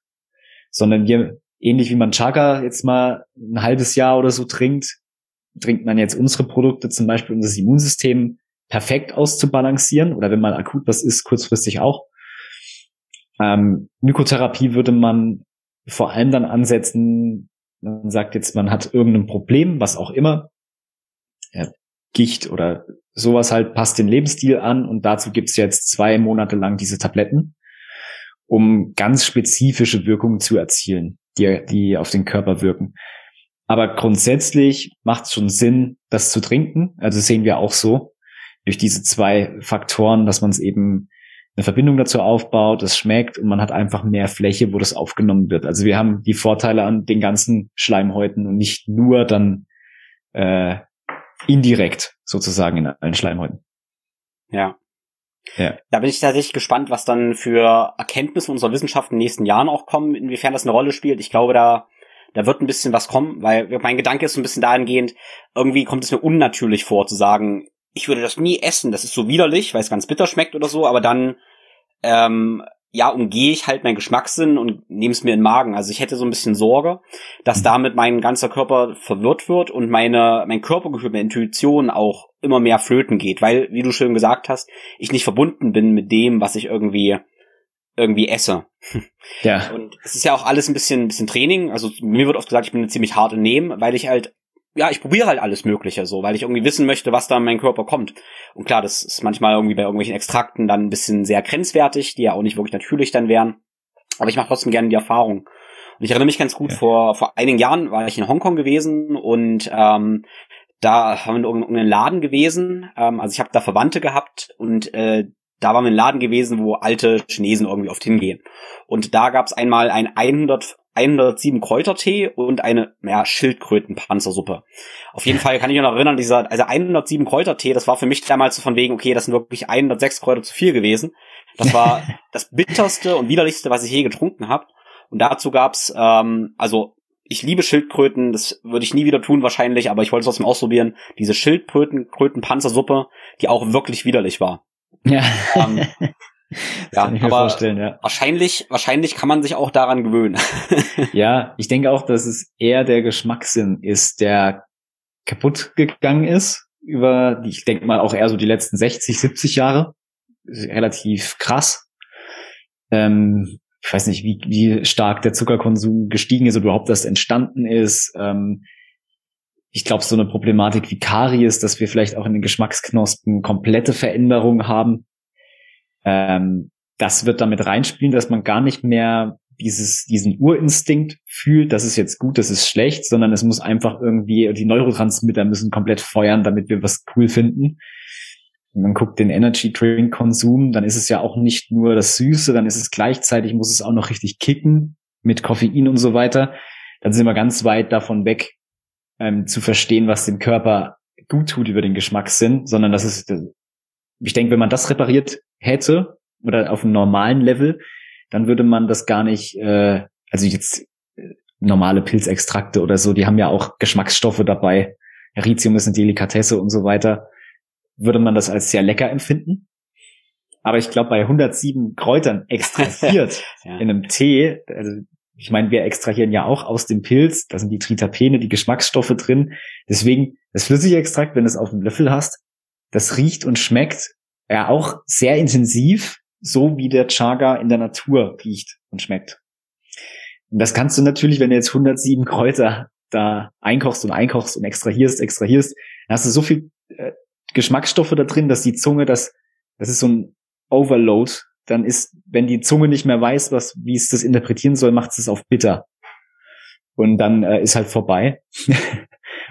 sondern wir, ähnlich wie man Chaga jetzt mal ein halbes Jahr oder so trinkt, trinkt man jetzt unsere Produkte, zum Beispiel um das Immunsystem perfekt auszubalancieren oder wenn mal akut was ist, kurzfristig auch. Ähm, Mykotherapie würde man vor allem dann ansetzen, man sagt jetzt, man hat irgendein Problem, was auch immer, ja, Gicht oder sowas halt, passt den Lebensstil an und dazu gibt's jetzt zwei Monate lang diese Tabletten um ganz spezifische Wirkungen zu erzielen, die, die auf den Körper wirken. Aber grundsätzlich macht es schon Sinn, das zu trinken. Also sehen wir auch so durch diese zwei Faktoren, dass man es eben eine Verbindung dazu aufbaut, es schmeckt und man hat einfach mehr Fläche, wo das aufgenommen wird. Also wir haben die Vorteile an den ganzen Schleimhäuten und nicht nur dann äh, indirekt sozusagen in allen Schleimhäuten. Ja. Ja. Da bin ich tatsächlich gespannt, was dann für Erkenntnisse unserer Wissenschaft in den nächsten Jahren auch kommen, inwiefern das eine Rolle spielt. Ich glaube, da, da wird ein bisschen was kommen, weil mein Gedanke ist so ein bisschen dahingehend, irgendwie kommt es mir unnatürlich vor zu sagen, ich würde das nie essen, das ist so widerlich, weil es ganz bitter schmeckt oder so, aber dann ähm, ja, umgehe ich halt meinen Geschmackssinn und nehme es mir in den Magen. Also ich hätte so ein bisschen Sorge, dass mhm. damit mein ganzer Körper verwirrt wird und meine, mein Körpergefühl, meine Intuition auch immer mehr flöten geht, weil, wie du schön gesagt hast, ich nicht verbunden bin mit dem, was ich irgendwie irgendwie esse. Ja. Und es ist ja auch alles ein bisschen, ein bisschen Training. Also mir wird oft gesagt, ich bin ziemlich hart in Nehmen, weil ich halt ja, ich probiere halt alles Mögliche so, weil ich irgendwie wissen möchte, was da in meinen Körper kommt. Und klar, das ist manchmal irgendwie bei irgendwelchen Extrakten dann ein bisschen sehr grenzwertig, die ja auch nicht wirklich natürlich dann wären. Aber ich mache trotzdem gerne die Erfahrung. Und ich erinnere mich ganz gut, ja. vor, vor einigen Jahren war ich in Hongkong gewesen und ähm, da haben wir in irgendeinem Laden gewesen. Ähm, also ich habe da Verwandte gehabt und äh, da waren wir in Laden gewesen, wo alte Chinesen irgendwie oft hingehen. Und da gab es einmal ein 100 107 Kräutertee und eine ja, Schildkrötenpanzersuppe. Auf jeden Fall kann ich mich noch erinnern, dieser, also 107 Kräutertee, das war für mich damals so von wegen, okay, das sind wirklich 106 Kräuter zu viel gewesen. Das war das bitterste und widerlichste, was ich je getrunken habe. Und dazu gab's, ähm, also ich liebe Schildkröten, das würde ich nie wieder tun wahrscheinlich, aber ich wollte es trotzdem ausprobieren. Diese Schildkröten-Panzersuppe, die auch wirklich widerlich war. Ja. Ähm, ja, kann ich mir vorstellen, ja. Wahrscheinlich, wahrscheinlich kann man sich auch daran gewöhnen. ja, ich denke auch, dass es eher der Geschmackssinn ist, der kaputt gegangen ist über, ich denke mal auch eher so die letzten 60, 70 Jahre. Relativ krass. Ähm, ich weiß nicht, wie, wie stark der Zuckerkonsum gestiegen ist oder überhaupt das entstanden ist. Ähm, ich glaube, so eine Problematik wie Karies, dass wir vielleicht auch in den Geschmacksknospen komplette Veränderungen haben, ähm, das wird damit reinspielen, dass man gar nicht mehr dieses, diesen Urinstinkt fühlt, das ist jetzt gut, das ist schlecht, sondern es muss einfach irgendwie, die Neurotransmitter müssen komplett feuern, damit wir was cool finden. Wenn man guckt den Energy Drink Konsum, dann ist es ja auch nicht nur das Süße, dann ist es gleichzeitig, muss es auch noch richtig kicken mit Koffein und so weiter. Dann sind wir ganz weit davon weg, ähm, zu verstehen, was dem Körper gut tut über den Geschmackssinn, sondern das ist, ich denke, wenn man das repariert, hätte oder auf einem normalen Level, dann würde man das gar nicht, äh, also jetzt äh, normale Pilzextrakte oder so, die haben ja auch Geschmacksstoffe dabei. Heritium ist eine Delikatesse und so weiter. Würde man das als sehr lecker empfinden? Aber ich glaube, bei 107 Kräutern extrahiert ja. in einem Tee, also ich meine, wir extrahieren ja auch aus dem Pilz, da sind die Tritapene, die Geschmacksstoffe drin. Deswegen, das Flüssigextrakt, wenn du es auf dem Löffel hast, das riecht und schmeckt ja auch sehr intensiv, so wie der Chaga in der Natur riecht und schmeckt. Und das kannst du natürlich, wenn du jetzt 107 Kräuter da einkochst und einkochst und extrahierst, extrahierst, dann hast du so viel äh, Geschmacksstoffe da drin, dass die Zunge, das, das ist so ein Overload, dann ist, wenn die Zunge nicht mehr weiß, was, wie es das interpretieren soll, macht es auf bitter. Und dann äh, ist halt vorbei. und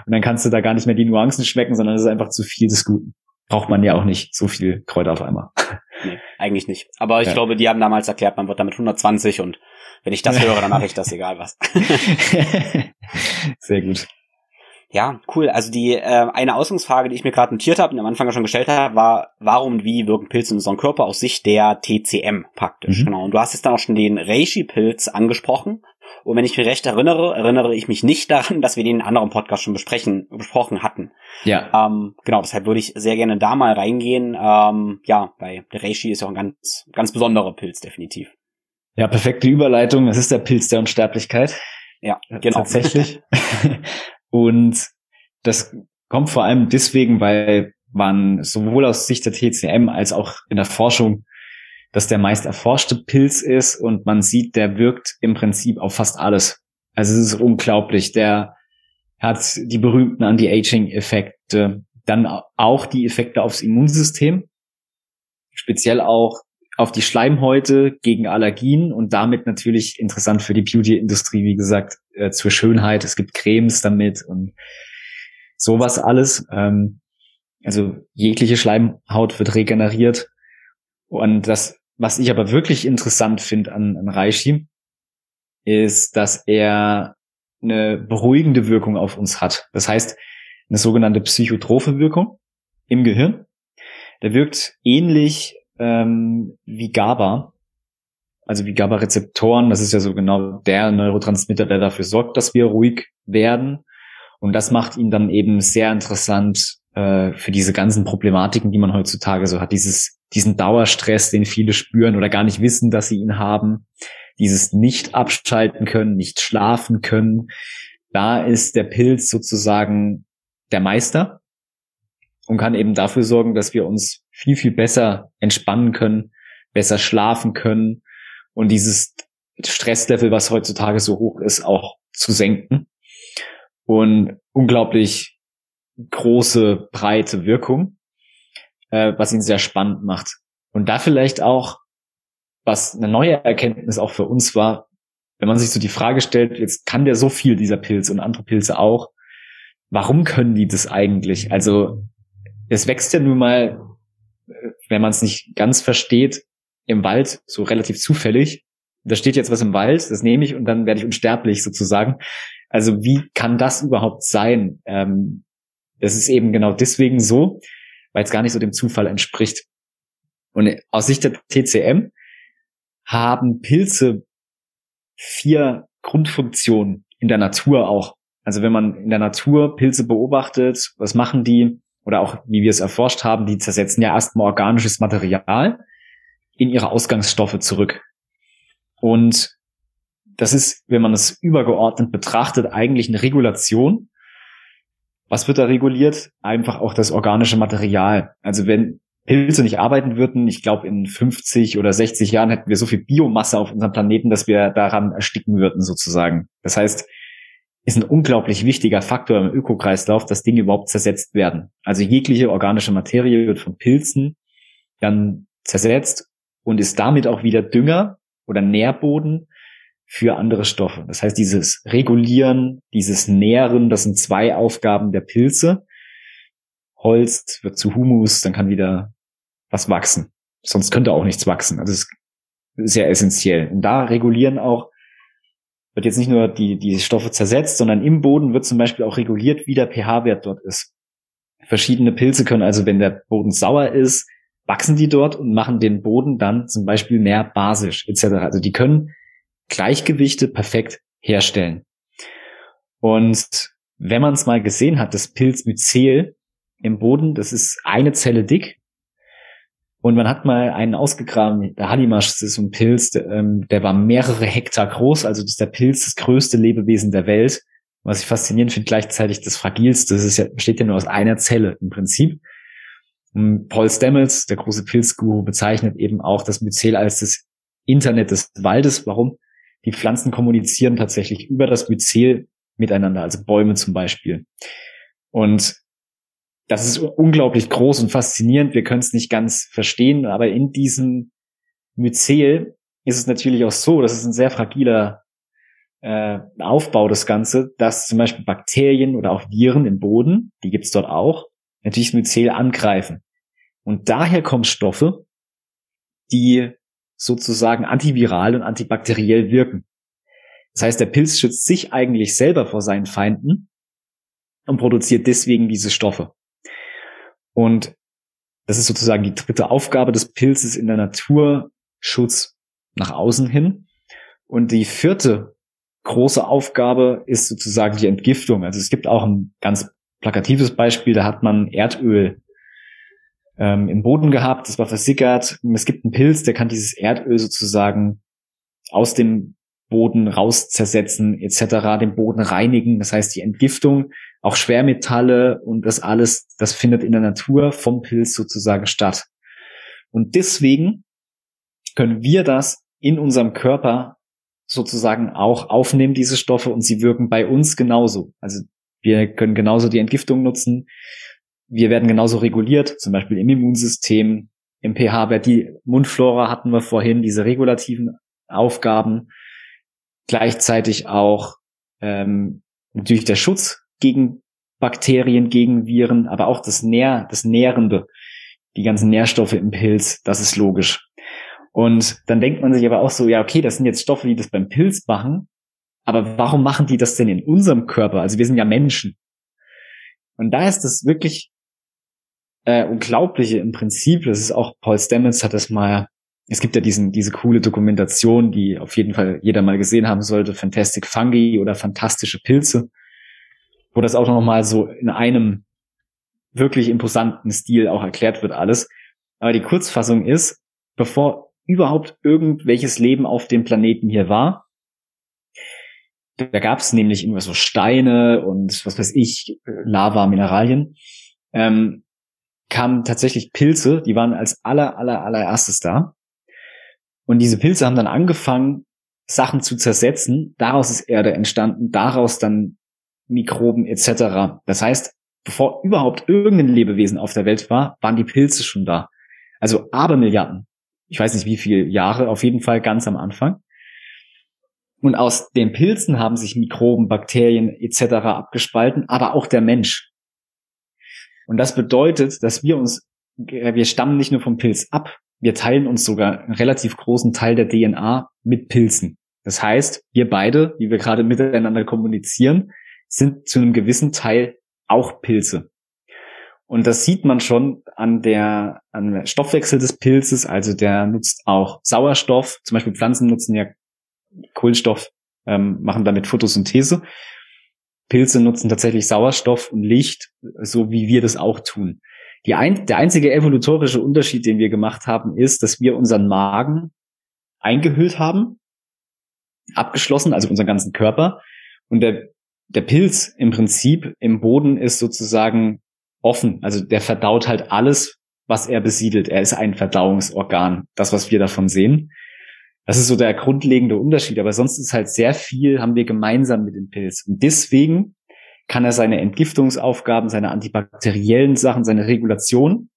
dann kannst du da gar nicht mehr die Nuancen schmecken, sondern es ist einfach zu viel des Guten braucht man ja auch nicht so viel Kräuter auf einmal. Nee, eigentlich nicht. Aber ich ja. glaube, die haben damals erklärt, man wird damit 120 und wenn ich das höre, dann mache ich das egal was. Sehr gut. Ja, cool. Also die äh, eine Ausgangsfrage, die ich mir gerade notiert habe und am Anfang schon gestellt habe, war, warum und wie wirken Pilze in unserem Körper aus Sicht der TCM praktisch. Mhm. Genau. Und du hast jetzt dann auch schon den Reishi-Pilz angesprochen. Und wenn ich mich recht erinnere, erinnere ich mich nicht daran, dass wir den in einem anderen Podcast schon besprechen, besprochen hatten. Ja. Ähm, genau, deshalb würde ich sehr gerne da mal reingehen. Ähm, ja, weil der Reishi ist ja auch ein ganz, ganz besonderer Pilz, definitiv. Ja, perfekte Überleitung. Es ist der Pilz der Unsterblichkeit. Ja, genau. Tatsächlich. Und das kommt vor allem deswegen, weil man sowohl aus Sicht der TCM als auch in der Forschung das der meist erforschte Pilz ist und man sieht, der wirkt im Prinzip auf fast alles. Also es ist unglaublich. Der hat die berühmten Anti-Aging-Effekte, dann auch die Effekte aufs Immunsystem, speziell auch auf die Schleimhäute gegen Allergien und damit natürlich interessant für die Beauty-Industrie, wie gesagt, äh, zur Schönheit. Es gibt Cremes damit und sowas alles. Ähm, also jegliche Schleimhaut wird regeneriert. Und das was ich aber wirklich interessant finde an, an Reishi, ist, dass er eine beruhigende Wirkung auf uns hat. Das heißt, eine sogenannte psychotrophe Wirkung im Gehirn. Der wirkt ähnlich ähm, wie GABA, also wie GABA-Rezeptoren. Das ist ja so genau der Neurotransmitter, der dafür sorgt, dass wir ruhig werden. Und das macht ihn dann eben sehr interessant äh, für diese ganzen Problematiken, die man heutzutage so hat. Dieses, diesen Dauerstress, den viele spüren oder gar nicht wissen, dass sie ihn haben. Dieses nicht abschalten können, nicht schlafen können. Da ist der Pilz sozusagen der Meister und kann eben dafür sorgen, dass wir uns viel, viel besser entspannen können, besser schlafen können und dieses Stresslevel, was heutzutage so hoch ist, auch zu senken. Und unglaublich große, breite Wirkung, äh, was ihn sehr spannend macht. Und da vielleicht auch, was eine neue Erkenntnis auch für uns war, wenn man sich so die Frage stellt, jetzt kann der so viel, dieser Pilz und andere Pilze auch, warum können die das eigentlich? Also es wächst ja nun mal, wenn man es nicht ganz versteht, im Wald so relativ zufällig. Da steht jetzt was im Wald, das nehme ich und dann werde ich unsterblich sozusagen. Also wie kann das überhaupt sein? Ähm, das ist eben genau deswegen so, weil es gar nicht so dem Zufall entspricht. Und aus Sicht der TCM haben Pilze vier Grundfunktionen in der Natur auch. Also wenn man in der Natur Pilze beobachtet, was machen die? Oder auch, wie wir es erforscht haben, die zersetzen ja erstmal organisches Material in ihre Ausgangsstoffe zurück. Und das ist, wenn man es übergeordnet betrachtet, eigentlich eine Regulation. Was wird da reguliert? Einfach auch das organische Material. Also wenn Pilze nicht arbeiten würden, ich glaube in 50 oder 60 Jahren hätten wir so viel Biomasse auf unserem Planeten, dass wir daran ersticken würden sozusagen. Das heißt, ist ein unglaublich wichtiger Faktor im Ökokreislauf, dass Dinge überhaupt zersetzt werden. Also jegliche organische Materie wird von Pilzen dann zersetzt und ist damit auch wieder Dünger oder Nährboden für andere Stoffe. Das heißt, dieses Regulieren, dieses Nähren, das sind zwei Aufgaben der Pilze. Holz wird zu Humus, dann kann wieder was wachsen. Sonst könnte auch nichts wachsen. Also es ist sehr essentiell. Und da regulieren auch, wird jetzt nicht nur die, die Stoffe zersetzt, sondern im Boden wird zum Beispiel auch reguliert, wie der pH-Wert dort ist. Verschiedene Pilze können also, wenn der Boden sauer ist, wachsen die dort und machen den Boden dann zum Beispiel mehr basisch etc. Also die können Gleichgewichte perfekt herstellen. Und wenn man es mal gesehen hat, das Pilz Myzel im Boden, das ist eine Zelle dick. Und man hat mal einen ausgegraben, der Hallimasch, das ist so ein Pilz, der, ähm, der war mehrere Hektar groß, also das ist der Pilz das größte Lebewesen der Welt. Was ich faszinierend finde, gleichzeitig das fragilste, das ist ja, besteht ja nur aus einer Zelle im Prinzip. Und Paul Stamets, der große Pilzguru, bezeichnet eben auch das Myzel als das Internet des Waldes. Warum? Die Pflanzen kommunizieren tatsächlich über das Myzel miteinander, also Bäume zum Beispiel. Und das ist unglaublich groß und faszinierend. Wir können es nicht ganz verstehen, aber in diesem Myzel ist es natürlich auch so, das ist ein sehr fragiler äh, Aufbau, das Ganze, dass zum Beispiel Bakterien oder auch Viren im Boden, die gibt's dort auch, natürlich das Myzel angreifen. Und daher kommen Stoffe, die sozusagen antiviral und antibakteriell wirken. Das heißt, der Pilz schützt sich eigentlich selber vor seinen Feinden und produziert deswegen diese Stoffe. Und das ist sozusagen die dritte Aufgabe des Pilzes in der Natur, Schutz nach außen hin. Und die vierte große Aufgabe ist sozusagen die Entgiftung. Also es gibt auch ein ganz plakatives Beispiel, da hat man Erdöl ähm, im Boden gehabt, das war versickert. Es gibt einen Pilz, der kann dieses Erdöl sozusagen aus dem Boden raus zersetzen, etc., den Boden reinigen. Das heißt, die Entgiftung, auch Schwermetalle und das alles, das findet in der Natur vom Pilz sozusagen statt. Und deswegen können wir das in unserem Körper sozusagen auch aufnehmen, diese Stoffe, und sie wirken bei uns genauso. Also wir können genauso die Entgiftung nutzen wir werden genauso reguliert, zum Beispiel im Immunsystem, im pH-Wert. Die Mundflora hatten wir vorhin, diese regulativen Aufgaben. Gleichzeitig auch ähm, natürlich der Schutz gegen Bakterien, gegen Viren, aber auch das Nähr, das Nährende, die ganzen Nährstoffe im Pilz, das ist logisch. Und dann denkt man sich aber auch so, ja, okay, das sind jetzt Stoffe, die das beim Pilz machen, aber warum machen die das denn in unserem Körper? Also wir sind ja Menschen. Und da ist es wirklich äh, Unglaubliche im Prinzip, das ist auch Paul Stamets hat das mal, es gibt ja diesen, diese coole Dokumentation, die auf jeden Fall jeder mal gesehen haben sollte, Fantastic Fungi oder Fantastische Pilze, wo das auch noch mal so in einem wirklich imposanten Stil auch erklärt wird alles. Aber die Kurzfassung ist, bevor überhaupt irgendwelches Leben auf dem Planeten hier war, da gab es nämlich immer so Steine und was weiß ich, Lava, Mineralien, ähm, kamen tatsächlich Pilze, die waren als aller, aller, allererstes da. Und diese Pilze haben dann angefangen, Sachen zu zersetzen. Daraus ist Erde entstanden, daraus dann Mikroben etc. Das heißt, bevor überhaupt irgendein Lebewesen auf der Welt war, waren die Pilze schon da. Also Abermilliarden. Ich weiß nicht wie viele Jahre, auf jeden Fall ganz am Anfang. Und aus den Pilzen haben sich Mikroben, Bakterien etc. abgespalten, aber auch der Mensch. Und das bedeutet, dass wir uns, wir stammen nicht nur vom Pilz ab, wir teilen uns sogar einen relativ großen Teil der DNA mit Pilzen. Das heißt, wir beide, wie wir gerade miteinander kommunizieren, sind zu einem gewissen Teil auch Pilze. Und das sieht man schon an der, an der Stoffwechsel des Pilzes. Also der nutzt auch Sauerstoff. Zum Beispiel Pflanzen nutzen ja Kohlenstoff, ähm, machen damit Photosynthese. Pilze nutzen tatsächlich Sauerstoff und Licht, so wie wir das auch tun. Die ein, der einzige evolutorische Unterschied, den wir gemacht haben, ist, dass wir unseren Magen eingehüllt haben, abgeschlossen, also unseren ganzen Körper. Und der, der Pilz im Prinzip im Boden ist sozusagen offen. Also der verdaut halt alles, was er besiedelt. Er ist ein Verdauungsorgan, das, was wir davon sehen. Das ist so der grundlegende Unterschied. Aber sonst ist halt sehr viel, haben wir gemeinsam mit dem Pilz. Und deswegen kann er seine Entgiftungsaufgaben, seine antibakteriellen Sachen, seine Regulation,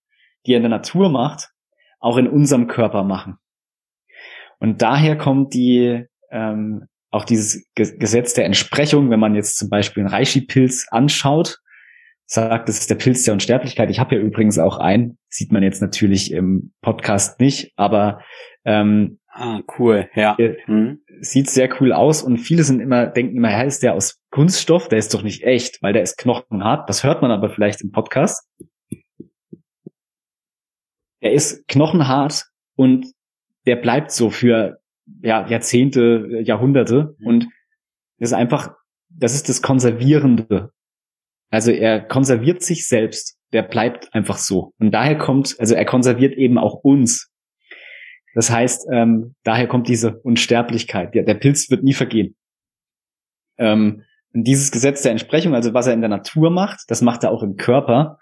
die er in der Natur macht, auch in unserem Körper machen. Und daher kommt die ähm, auch dieses Gesetz der Entsprechung, wenn man jetzt zum Beispiel einen Reishi-Pilz anschaut, sagt, das ist der Pilz der Unsterblichkeit. Ich habe ja übrigens auch einen, sieht man jetzt natürlich im Podcast nicht, aber ähm, Ah, cool, ja. Mhm. Sieht sehr cool aus und viele sind immer, denken immer, ja, ist der aus Kunststoff? Der ist doch nicht echt, weil der ist knochenhart. Das hört man aber vielleicht im Podcast. Der ist knochenhart und der bleibt so für ja, Jahrzehnte, Jahrhunderte mhm. und das ist einfach, das ist das Konservierende. Also er konserviert sich selbst. Der bleibt einfach so. Und daher kommt, also er konserviert eben auch uns. Das heißt, ähm, daher kommt diese Unsterblichkeit. Ja, der Pilz wird nie vergehen. Ähm, und dieses Gesetz der Entsprechung, also was er in der Natur macht, das macht er auch im Körper.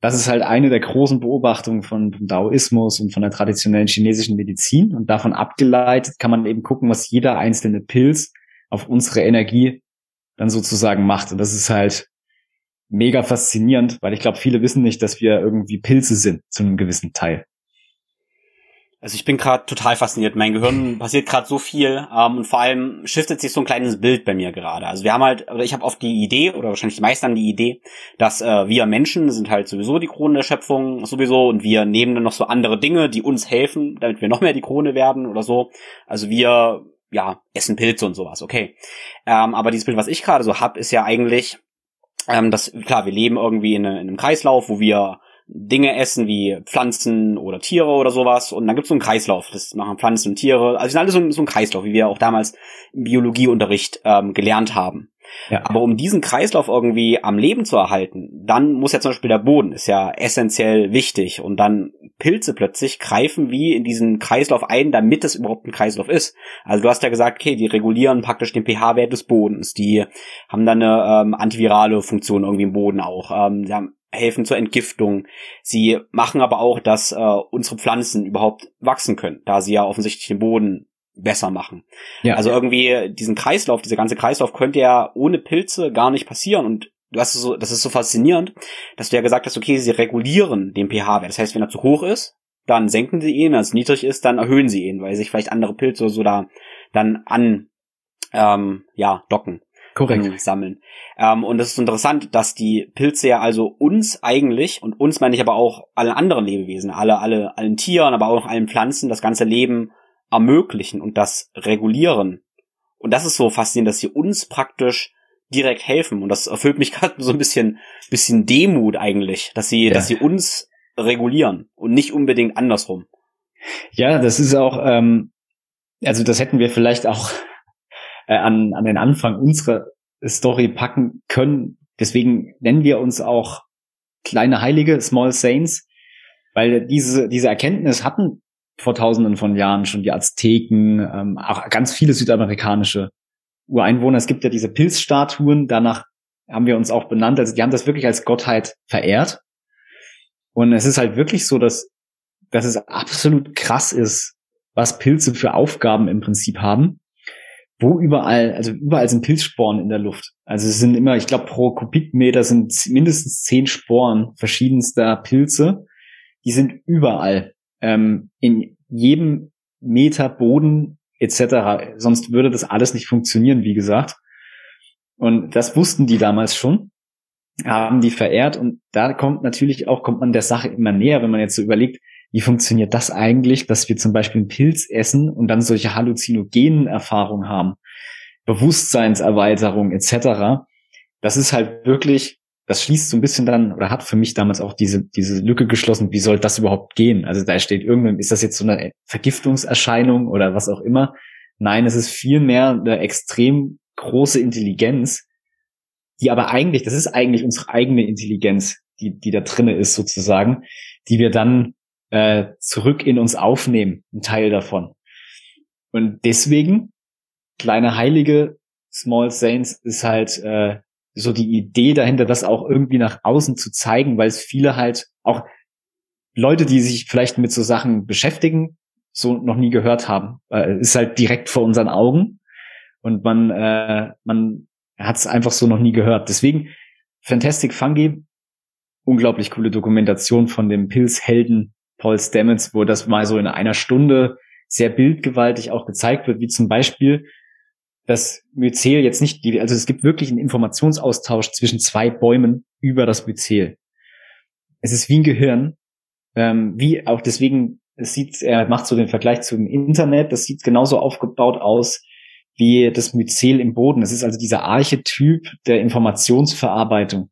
Das ist halt eine der großen Beobachtungen von, vom Daoismus und von der traditionellen chinesischen Medizin. Und davon abgeleitet kann man eben gucken, was jeder einzelne Pilz auf unsere Energie dann sozusagen macht. Und das ist halt mega faszinierend, weil ich glaube, viele wissen nicht, dass wir irgendwie Pilze sind zu einem gewissen Teil. Also ich bin gerade total fasziniert. Mein Gehirn passiert gerade so viel ähm, und vor allem shiftet sich so ein kleines Bild bei mir gerade. Also wir haben halt, oder ich habe oft die Idee, oder wahrscheinlich die meisten haben die Idee, dass äh, wir Menschen sind halt sowieso die Krone der Schöpfung sowieso und wir nehmen dann noch so andere Dinge, die uns helfen, damit wir noch mehr die Krone werden oder so. Also wir, ja, essen Pilze und sowas, okay. Ähm, aber dieses Bild, was ich gerade so hab, ist ja eigentlich, ähm, dass, klar, wir leben irgendwie in, in einem Kreislauf, wo wir Dinge essen wie Pflanzen oder Tiere oder sowas und dann gibt es so einen Kreislauf. Das machen Pflanzen und Tiere. Also es sind alles so, so ein Kreislauf, wie wir auch damals im Biologieunterricht ähm, gelernt haben. Ja. Aber um diesen Kreislauf irgendwie am Leben zu erhalten, dann muss ja zum Beispiel der Boden, ist ja essentiell wichtig. Und dann Pilze plötzlich greifen wie in diesen Kreislauf ein, damit es überhaupt ein Kreislauf ist. Also du hast ja gesagt, okay, die regulieren praktisch den pH-Wert des Bodens. Die haben dann eine ähm, antivirale Funktion irgendwie im Boden auch. Ähm, die haben helfen zur Entgiftung. Sie machen aber auch, dass äh, unsere Pflanzen überhaupt wachsen können, da sie ja offensichtlich den Boden besser machen. Ja. Also irgendwie diesen Kreislauf, dieser ganze Kreislauf könnte ja ohne Pilze gar nicht passieren und du hast so, das ist so faszinierend, dass du ja gesagt hast, okay, sie regulieren den pH-Wert. Das heißt, wenn er zu hoch ist, dann senken sie ihn, wenn es niedrig ist, dann erhöhen sie ihn, weil sich vielleicht andere Pilze so da dann an ähm, ja docken. Korrekt. sammeln. Ähm, und es ist interessant, dass die Pilze ja also uns eigentlich, und uns meine ich aber auch allen anderen Lebewesen, alle, alle, allen Tieren, aber auch allen Pflanzen, das ganze Leben ermöglichen und das regulieren. Und das ist so faszinierend, dass sie uns praktisch direkt helfen. Und das erfüllt mich gerade so ein bisschen, bisschen Demut eigentlich, dass sie, ja. dass sie uns regulieren und nicht unbedingt andersrum. Ja, das ist auch, ähm, also das hätten wir vielleicht auch äh, an, an den Anfang unserer Story packen können. Deswegen nennen wir uns auch kleine Heilige, Small Saints, weil diese, diese Erkenntnis hatten vor tausenden von Jahren schon die Azteken, ähm, auch ganz viele südamerikanische Ureinwohner. Es gibt ja diese Pilzstatuen, danach haben wir uns auch benannt. Also die haben das wirklich als Gottheit verehrt. Und es ist halt wirklich so, dass, dass es absolut krass ist, was Pilze für Aufgaben im Prinzip haben. Wo überall, also überall sind Pilzsporen in der Luft. Also es sind immer, ich glaube, pro Kubikmeter sind mindestens zehn Sporen verschiedenster Pilze. Die sind überall. Ähm, in jedem Meter Boden etc. Sonst würde das alles nicht funktionieren, wie gesagt. Und das wussten die damals schon haben die verehrt und da kommt natürlich auch, kommt man der Sache immer näher, wenn man jetzt so überlegt, wie funktioniert das eigentlich, dass wir zum Beispiel einen Pilz essen und dann solche halluzinogenen Erfahrungen haben, Bewusstseinserweiterung etc. Das ist halt wirklich, das schließt so ein bisschen dann oder hat für mich damals auch diese diese Lücke geschlossen. Wie soll das überhaupt gehen? Also da steht irgendwann, ist das jetzt so eine Vergiftungserscheinung oder was auch immer? Nein, es ist vielmehr eine extrem große Intelligenz, die aber eigentlich, das ist eigentlich unsere eigene Intelligenz, die, die da drinne ist sozusagen, die wir dann äh, zurück in uns aufnehmen, ein Teil davon. Und deswegen, kleine Heilige, Small Saints ist halt äh, so die Idee dahinter, das auch irgendwie nach außen zu zeigen, weil es viele halt auch Leute, die sich vielleicht mit so Sachen beschäftigen, so noch nie gehört haben. Äh, ist halt direkt vor unseren Augen und man äh, man hat es einfach so noch nie gehört. Deswegen Fantastic Fungi, unglaublich coole Dokumentation von dem Pilzhelden Paul Stamets, wo das mal so in einer Stunde sehr bildgewaltig auch gezeigt wird, wie zum Beispiel das Myzel jetzt nicht, also es gibt wirklich einen Informationsaustausch zwischen zwei Bäumen über das Myzel. Es ist wie ein Gehirn, ähm, wie auch deswegen, es sieht, er macht so den Vergleich zum Internet, das sieht genauso aufgebaut aus wie das Myzel im Boden. Es ist also dieser Archetyp der Informationsverarbeitung.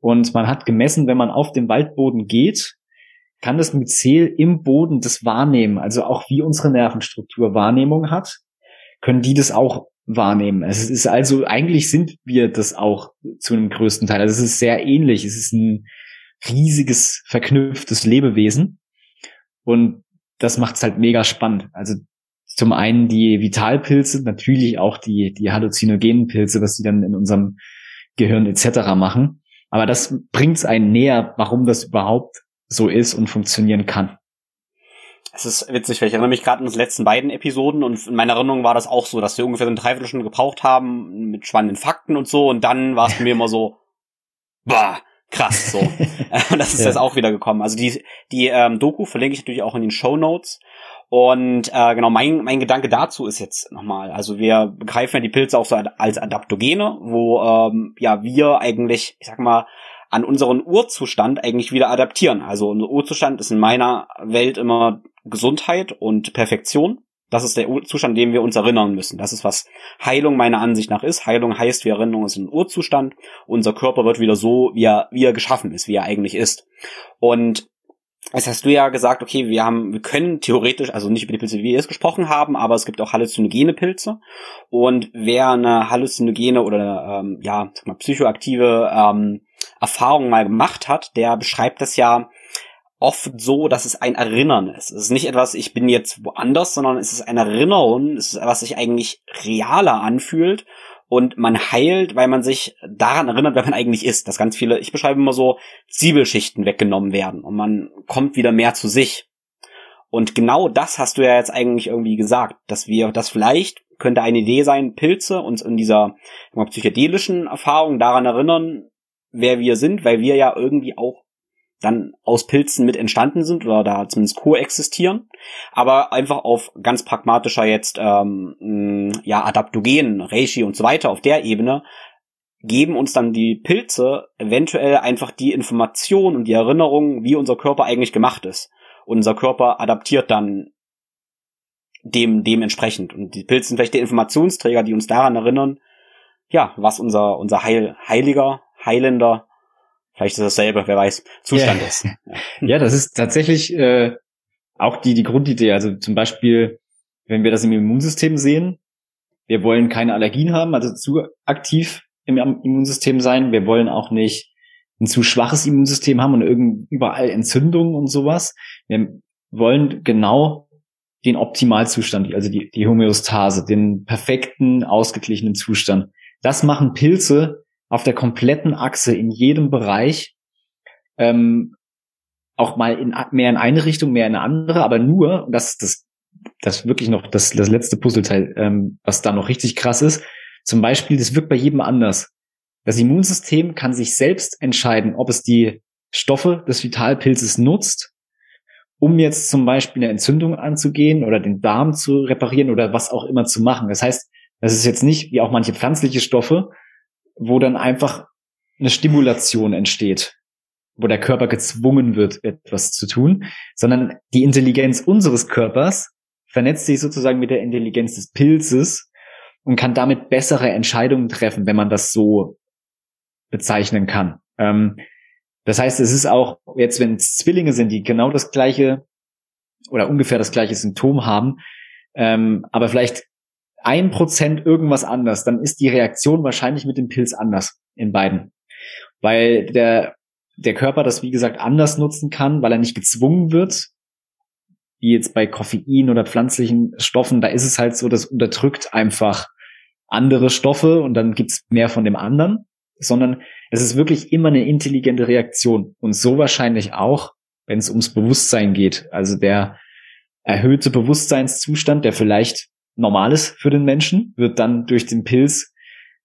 Und man hat gemessen, wenn man auf den Waldboden geht, kann das Myzel im Boden das wahrnehmen, also auch wie unsere Nervenstruktur Wahrnehmung hat, können die das auch wahrnehmen. Es ist also, eigentlich sind wir das auch zu einem größten Teil. Also es ist sehr ähnlich. Es ist ein riesiges, verknüpftes Lebewesen. Und das macht es halt mega spannend. Also zum einen die Vitalpilze, natürlich auch die, die halluzinogenen Pilze, was die dann in unserem Gehirn etc. machen. Aber das bringt es einen näher, warum das überhaupt so ist und funktionieren kann. Es ist witzig, weil ich erinnere mich gerade an die letzten beiden Episoden und in meiner Erinnerung war das auch so, dass wir ungefähr so eine Dreiviertelstunde gebraucht haben mit spannenden Fakten und so und dann war es mir immer so, bah, krass, so. das ist ja. jetzt auch wieder gekommen. Also die, die ähm, Doku verlinke ich natürlich auch in den Show Notes und äh, genau, mein, mein Gedanke dazu ist jetzt nochmal, also wir begreifen ja die Pilze auch so als Adaptogene, wo ähm, ja wir eigentlich, ich sag mal, an unseren Urzustand eigentlich wieder adaptieren. Also unser Urzustand ist in meiner Welt immer Gesundheit und Perfektion. Das ist der Zustand, dem wir uns erinnern müssen. Das ist, was Heilung meiner Ansicht nach ist. Heilung heißt, wir erinnern uns an den Urzustand. Unser Körper wird wieder so, wie er, wie er geschaffen ist, wie er eigentlich ist. Und Jetzt hast du ja gesagt, okay, wir haben, wir können theoretisch, also nicht über die Pilze, wie wir es gesprochen haben, aber es gibt auch halluzinogene Pilze. Und wer eine halluzinogene oder ähm, ja, sag mal, psychoaktive ähm, Erfahrung mal gemacht hat, der beschreibt das ja oft so, dass es ein Erinnern ist. Es ist nicht etwas, ich bin jetzt woanders, sondern es ist eine Erinnerung, es ist was sich eigentlich realer anfühlt und man heilt, weil man sich daran erinnert, wer man eigentlich ist. Dass ganz viele, ich beschreibe immer so, Zwiebelschichten weggenommen werden und man kommt wieder mehr zu sich. Und genau das hast du ja jetzt eigentlich irgendwie gesagt, dass wir das vielleicht könnte eine Idee sein, Pilze uns in dieser psychedelischen Erfahrung daran erinnern, wer wir sind, weil wir ja irgendwie auch dann aus Pilzen mit entstanden sind oder da zumindest koexistieren, aber einfach auf ganz pragmatischer jetzt ähm, ja Adaptogen, Reishi und so weiter auf der Ebene geben uns dann die Pilze eventuell einfach die Information und die Erinnerung, wie unser Körper eigentlich gemacht ist. Und unser Körper adaptiert dann dem dementsprechend. Und die Pilze sind vielleicht der Informationsträger, die uns daran erinnern, ja, was unser unser Heil, heiliger, heilender vielleicht ist dasselbe, wer weiß, Zustand ja. ist. Ja. ja, das ist tatsächlich äh, auch die, die Grundidee. Also zum Beispiel, wenn wir das im Immunsystem sehen, wir wollen keine Allergien haben, also zu aktiv im Immunsystem sein. Wir wollen auch nicht ein zu schwaches Immunsystem haben und irgend überall Entzündungen und sowas. Wir wollen genau den Optimalzustand, also die, die Homöostase, den perfekten, ausgeglichenen Zustand. Das machen Pilze auf der kompletten Achse in jedem Bereich, ähm, auch mal in, mehr in eine Richtung, mehr in eine andere, aber nur, das das das wirklich noch das, das letzte Puzzleteil, ähm, was da noch richtig krass ist, zum Beispiel, das wirkt bei jedem anders. Das Immunsystem kann sich selbst entscheiden, ob es die Stoffe des Vitalpilzes nutzt, um jetzt zum Beispiel eine Entzündung anzugehen oder den Darm zu reparieren oder was auch immer zu machen. Das heißt, das ist jetzt nicht wie auch manche pflanzliche Stoffe, wo dann einfach eine Stimulation entsteht, wo der Körper gezwungen wird, etwas zu tun, sondern die Intelligenz unseres Körpers vernetzt sich sozusagen mit der Intelligenz des Pilzes und kann damit bessere Entscheidungen treffen, wenn man das so bezeichnen kann. Ähm, das heißt, es ist auch jetzt, wenn es Zwillinge sind, die genau das gleiche oder ungefähr das gleiche Symptom haben, ähm, aber vielleicht ein Prozent irgendwas anders, dann ist die Reaktion wahrscheinlich mit dem Pilz anders in beiden. Weil der, der Körper das, wie gesagt, anders nutzen kann, weil er nicht gezwungen wird, wie jetzt bei Koffein oder pflanzlichen Stoffen, da ist es halt so, das unterdrückt einfach andere Stoffe und dann gibt's mehr von dem anderen, sondern es ist wirklich immer eine intelligente Reaktion und so wahrscheinlich auch, wenn es ums Bewusstsein geht. Also der erhöhte Bewusstseinszustand, der vielleicht normal ist für den Menschen, wird dann durch den Pilz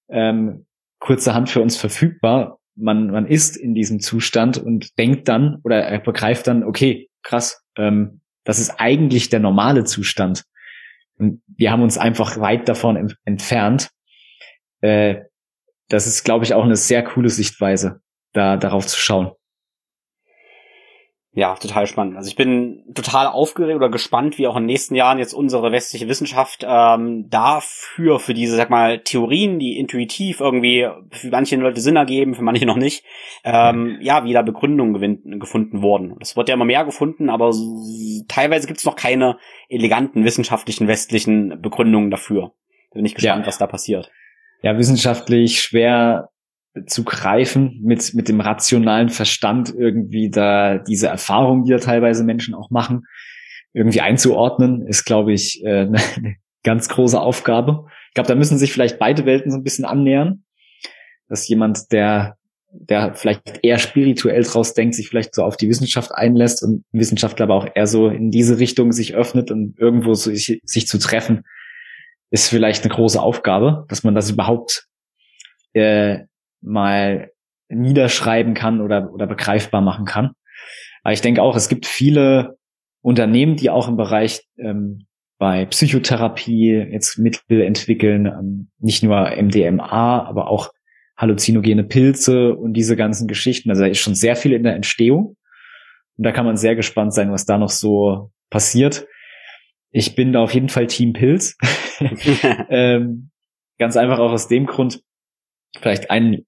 ähm, kurzerhand für uns verfügbar. Man, man ist in diesem Zustand und denkt dann oder er begreift dann, okay, krass, ähm, das ist eigentlich der normale Zustand. Und wir haben uns einfach weit davon entfernt. Äh, das ist, glaube ich, auch eine sehr coole Sichtweise, da darauf zu schauen. Ja, total spannend. Also ich bin total aufgeregt oder gespannt, wie auch in den nächsten Jahren jetzt unsere westliche Wissenschaft ähm, dafür, für diese, sag mal, Theorien, die intuitiv irgendwie für manche Leute Sinn ergeben, für manche noch nicht, ähm, ja, wie da Begründungen gewinnt, gefunden wurden. Es wird ja immer mehr gefunden, aber teilweise gibt es noch keine eleganten wissenschaftlichen westlichen Begründungen dafür. Da bin ich gespannt, ja. was da passiert. Ja, wissenschaftlich schwer zu greifen, mit, mit dem rationalen Verstand irgendwie da diese Erfahrungen, die ja teilweise Menschen auch machen, irgendwie einzuordnen, ist, glaube ich, äh, eine ganz große Aufgabe. Ich glaube, da müssen sich vielleicht beide Welten so ein bisschen annähern, dass jemand, der der vielleicht eher spirituell draus denkt, sich vielleicht so auf die Wissenschaft einlässt und Wissenschaftler aber auch eher so in diese Richtung sich öffnet und irgendwo so sich, sich zu treffen, ist vielleicht eine große Aufgabe, dass man das überhaupt äh, mal niederschreiben kann oder, oder begreifbar machen kann. Aber ich denke auch, es gibt viele Unternehmen, die auch im Bereich ähm, bei Psychotherapie jetzt Mittel entwickeln, ähm, nicht nur MDMA, aber auch halluzinogene Pilze und diese ganzen Geschichten. Also da ist schon sehr viel in der Entstehung. Und da kann man sehr gespannt sein, was da noch so passiert. Ich bin da auf jeden Fall Team Pilz. ähm, ganz einfach auch aus dem Grund, vielleicht ein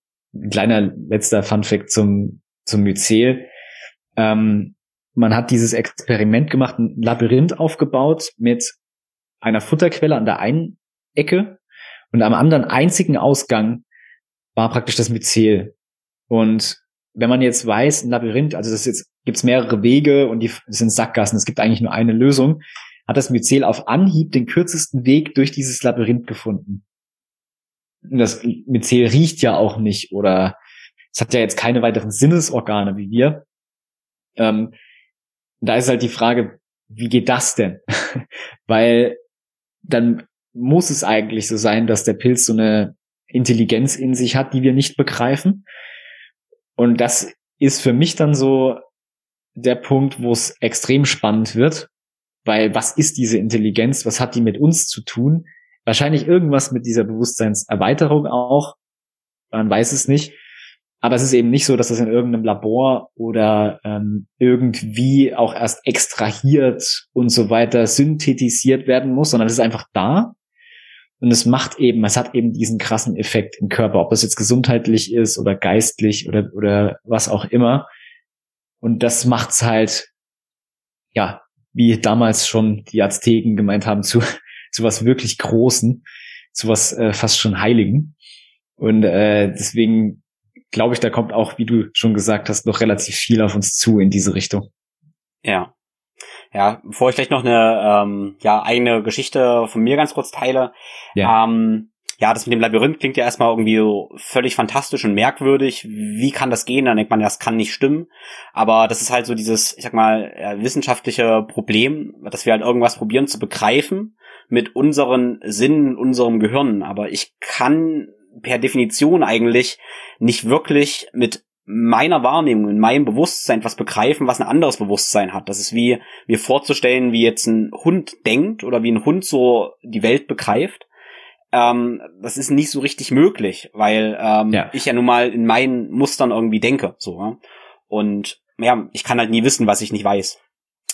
kleiner letzter Funfact zum, zum Myzel. Ähm, man hat dieses Experiment gemacht, ein Labyrinth aufgebaut mit einer Futterquelle an der einen Ecke und am anderen einzigen Ausgang war praktisch das Myzel. Und wenn man jetzt weiß, ein Labyrinth, also das jetzt gibt's mehrere Wege und die sind Sackgassen, es gibt eigentlich nur eine Lösung, hat das Myzel auf Anhieb den kürzesten Weg durch dieses Labyrinth gefunden das Myzel riecht ja auch nicht oder es hat ja jetzt keine weiteren Sinnesorgane wie wir. Ähm, da ist halt die Frage, wie geht das denn? Weil dann muss es eigentlich so sein, dass der Pilz so eine Intelligenz in sich hat, die wir nicht begreifen. Und das ist für mich dann so der Punkt, wo es extrem spannend wird, weil was ist diese Intelligenz? Was hat die mit uns zu tun? Wahrscheinlich irgendwas mit dieser Bewusstseinserweiterung auch. Man weiß es nicht. Aber es ist eben nicht so, dass das in irgendeinem Labor oder ähm, irgendwie auch erst extrahiert und so weiter synthetisiert werden muss, sondern es ist einfach da. Und es macht eben, es hat eben diesen krassen Effekt im Körper, ob das jetzt gesundheitlich ist oder geistlich oder, oder was auch immer. Und das macht's halt, ja, wie damals schon die Azteken gemeint haben, zu, zu was wirklich Großen, zu was äh, fast schon Heiligen. Und äh, deswegen glaube ich, da kommt auch, wie du schon gesagt hast, noch relativ viel auf uns zu in diese Richtung. Ja. Ja, bevor ich gleich noch eine ähm, ja, eigene Geschichte von mir ganz kurz teile. Ja. Ähm, ja, das mit dem Labyrinth klingt ja erstmal irgendwie so völlig fantastisch und merkwürdig. Wie kann das gehen? Dann denkt man, das kann nicht stimmen. Aber das ist halt so dieses, ich sag mal, wissenschaftliche Problem, dass wir halt irgendwas probieren zu begreifen mit unseren Sinnen, unserem Gehirn. Aber ich kann per Definition eigentlich nicht wirklich mit meiner Wahrnehmung, in meinem Bewusstsein was begreifen, was ein anderes Bewusstsein hat. Das ist wie mir vorzustellen, wie jetzt ein Hund denkt oder wie ein Hund so die Welt begreift. Ähm, das ist nicht so richtig möglich, weil ähm, ja. ich ja nun mal in meinen Mustern irgendwie denke. So. Und ja, ich kann halt nie wissen, was ich nicht weiß.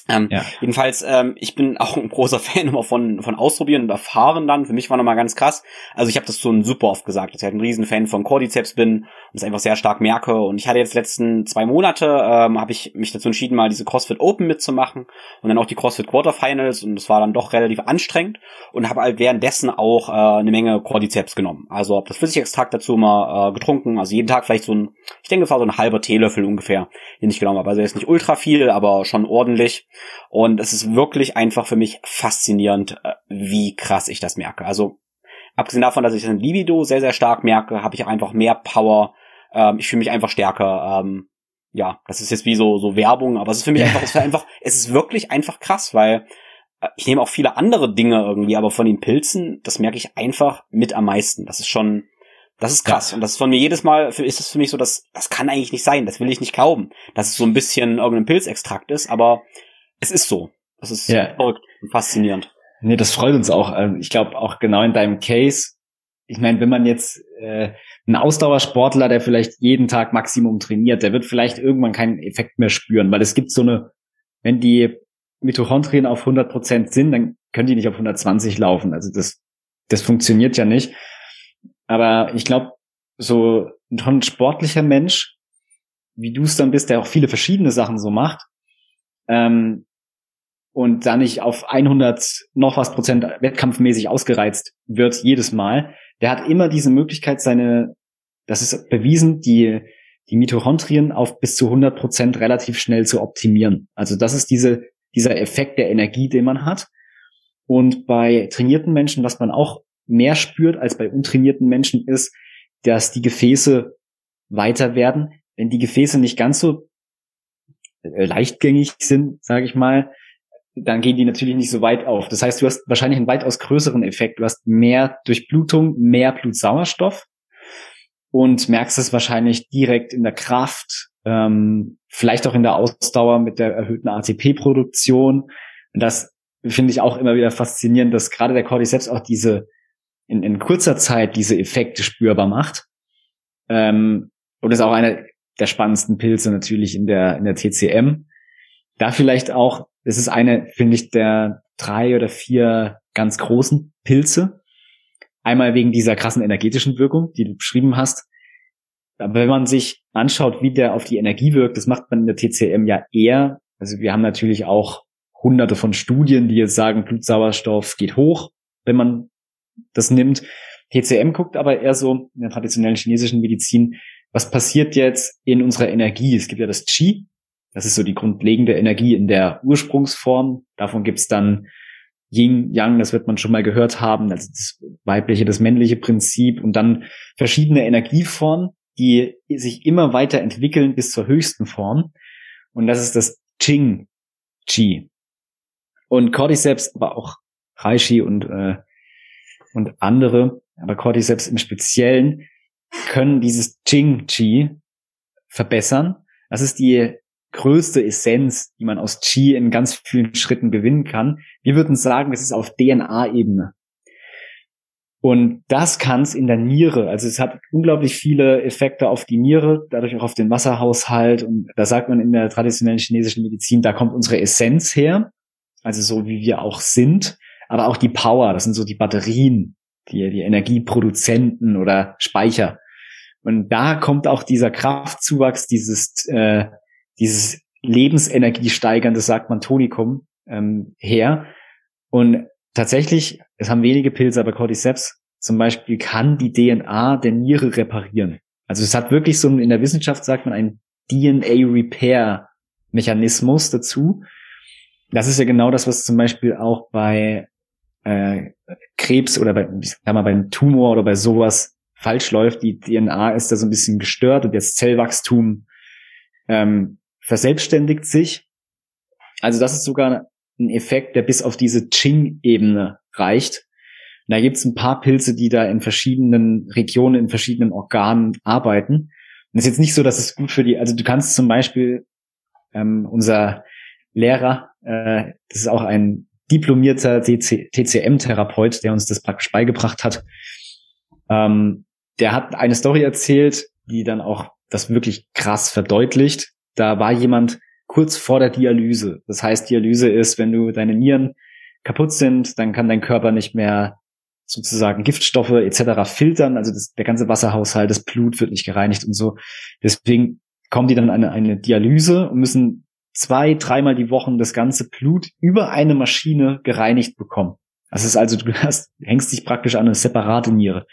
Ähm, ja. Jedenfalls, ähm, ich bin auch ein großer Fan immer von, von Ausprobieren und Erfahren dann. Für mich war nochmal ganz krass. Also ich habe das schon super oft gesagt, dass ich halt ein Riesenfan von Cordyceps bin und es einfach sehr stark merke. Und ich hatte jetzt letzten zwei Monate, ähm, habe ich mich dazu entschieden, mal diese CrossFit Open mitzumachen und dann auch die CrossFit Quarterfinals und das war dann doch relativ anstrengend und habe halt währenddessen auch äh, eine Menge Cordyceps genommen. Also habe das Flüssigextrakt dazu mal äh, getrunken, also jeden Tag vielleicht so ein, ich denke, das war so ein halber Teelöffel ungefähr, den ich genommen habe. Also jetzt nicht ultra viel, aber schon ordentlich. Und es ist wirklich einfach für mich faszinierend, äh, wie krass ich das merke. Also abgesehen davon, dass ich das in Libido sehr, sehr stark merke, habe ich auch einfach mehr Power. Ähm, ich fühle mich einfach stärker. Ähm, ja, das ist jetzt wie so, so Werbung, aber es ist für mich ja. einfach, es ist einfach, es ist wirklich einfach krass, weil äh, ich nehme auch viele andere Dinge irgendwie, aber von den Pilzen, das merke ich einfach mit am meisten. Das ist schon, das ist krass. Ja. Und das ist von mir jedes Mal, ist es für mich so, dass, das kann eigentlich nicht sein. Das will ich nicht glauben. Dass es so ein bisschen irgendein Pilzextrakt ist, aber es ist so. Das ist ja. verrückt und faszinierend. Nee, das freut uns auch. Ähm, ich glaube auch genau in deinem Case. Ich meine, wenn man jetzt äh, ein Ausdauersportler, der vielleicht jeden Tag Maximum trainiert, der wird vielleicht irgendwann keinen Effekt mehr spüren, weil es gibt so eine, wenn die Mitochondrien auf 100 Prozent sind, dann können die nicht auf 120 laufen. Also das, das funktioniert ja nicht. Aber ich glaube, so ein sportlicher Mensch, wie du es dann bist, der auch viele verschiedene Sachen so macht, ähm, und da nicht auf 100 noch was Prozent wettkampfmäßig ausgereizt wird jedes Mal, der hat immer diese Möglichkeit, seine, das ist bewiesen, die, die Mitochondrien auf bis zu 100 Prozent relativ schnell zu optimieren. Also das ist diese, dieser Effekt der Energie, den man hat. Und bei trainierten Menschen, was man auch mehr spürt als bei untrainierten Menschen, ist, dass die Gefäße weiter werden. Wenn die Gefäße nicht ganz so äh, leichtgängig sind, sage ich mal, dann gehen die natürlich nicht so weit auf. Das heißt, du hast wahrscheinlich einen weitaus größeren Effekt. Du hast mehr Durchblutung, mehr Blutsauerstoff und merkst es wahrscheinlich direkt in der Kraft, ähm, vielleicht auch in der Ausdauer mit der erhöhten ATP-Produktion. Das finde ich auch immer wieder faszinierend, dass gerade der Cordyceps auch diese in, in kurzer Zeit diese Effekte spürbar macht. Ähm, und ist auch einer der spannendsten Pilze natürlich in der in der TCM. Da vielleicht auch es ist eine, finde ich, der drei oder vier ganz großen Pilze. Einmal wegen dieser krassen energetischen Wirkung, die du beschrieben hast. Aber wenn man sich anschaut, wie der auf die Energie wirkt, das macht man in der TCM ja eher. Also wir haben natürlich auch hunderte von Studien, die jetzt sagen, Blutsauerstoff geht hoch, wenn man das nimmt. TCM guckt aber eher so in der traditionellen chinesischen Medizin, was passiert jetzt in unserer Energie? Es gibt ja das Qi, das ist so die grundlegende Energie in der Ursprungsform. Davon gibt's dann Yin, Yang, das wird man schon mal gehört haben, also das weibliche, das männliche Prinzip und dann verschiedene Energieformen, die sich immer weiter entwickeln bis zur höchsten Form. Und das ist das Qing Qi. Und Cordyceps, aber auch Reishi und, äh, und andere, aber Cordyceps im Speziellen, können dieses Qing Qi verbessern. Das ist die größte Essenz, die man aus Qi in ganz vielen Schritten gewinnen kann. Wir würden sagen, es ist auf DNA-Ebene. Und das kann es in der Niere. Also es hat unglaublich viele Effekte auf die Niere, dadurch auch auf den Wasserhaushalt. Und da sagt man in der traditionellen chinesischen Medizin, da kommt unsere Essenz her. Also so wie wir auch sind. Aber auch die Power, das sind so die Batterien, die, die Energieproduzenten oder Speicher. Und da kommt auch dieser Kraftzuwachs, dieses, äh, dieses Lebensenergie steigernde, sagt man Tonikum, ähm, her. Und tatsächlich, es haben wenige Pilze, aber Cordyceps zum Beispiel kann die DNA der Niere reparieren. Also es hat wirklich so, in der Wissenschaft sagt man, ein DNA-Repair-Mechanismus dazu. Das ist ja genau das, was zum Beispiel auch bei äh, Krebs oder bei, ich sag mal, beim Tumor oder bei sowas falsch läuft. Die DNA ist da so ein bisschen gestört und das Zellwachstum ähm, verselbstständigt sich. Also das ist sogar ein Effekt, der bis auf diese Ching-Ebene reicht. Und da gibt es ein paar Pilze, die da in verschiedenen Regionen, in verschiedenen Organen arbeiten. Und es ist jetzt nicht so, dass es gut für die, also du kannst zum Beispiel ähm, unser Lehrer, äh, das ist auch ein diplomierter TCM-Therapeut, der uns das praktisch beigebracht hat. Ähm, der hat eine Story erzählt, die dann auch das wirklich krass verdeutlicht. Da war jemand kurz vor der Dialyse. Das heißt, Dialyse ist, wenn du deine Nieren kaputt sind, dann kann dein Körper nicht mehr sozusagen Giftstoffe etc. filtern. Also das, der ganze Wasserhaushalt, das Blut wird nicht gereinigt und so. Deswegen kommen die dann an eine, Dialyse und müssen zwei, dreimal die Woche das ganze Blut über eine Maschine gereinigt bekommen. Das ist also, du hast, hängst dich praktisch an eine separate Niere.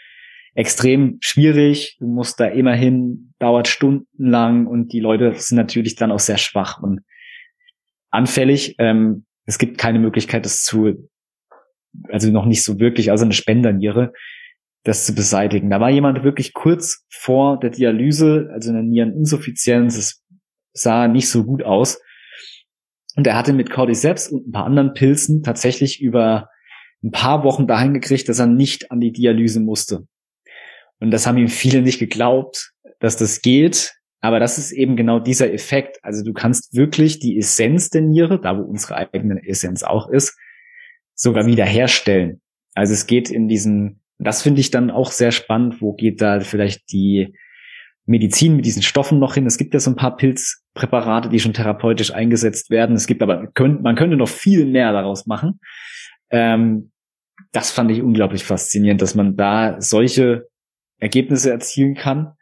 Extrem schwierig, du musst da immerhin, dauert stundenlang und die Leute sind natürlich dann auch sehr schwach und anfällig. Ähm, es gibt keine Möglichkeit, das zu, also noch nicht so wirklich, also eine Spenderniere, das zu beseitigen. Da war jemand wirklich kurz vor der Dialyse, also eine Niereninsuffizienz, es sah nicht so gut aus. Und er hatte mit Cordyceps und ein paar anderen Pilzen tatsächlich über ein paar Wochen dahin gekriegt, dass er nicht an die Dialyse musste. Und das haben ihm viele nicht geglaubt, dass das geht. Aber das ist eben genau dieser Effekt. Also du kannst wirklich die Essenz der Niere, da wo unsere eigene Essenz auch ist, sogar wiederherstellen. Also es geht in diesen, das finde ich dann auch sehr spannend, wo geht da vielleicht die Medizin mit diesen Stoffen noch hin. Es gibt ja so ein paar Pilzpräparate, die schon therapeutisch eingesetzt werden. Es gibt aber, man könnte noch viel mehr daraus machen. Ähm, das fand ich unglaublich faszinierend, dass man da solche Ergebnisse erzielen kann.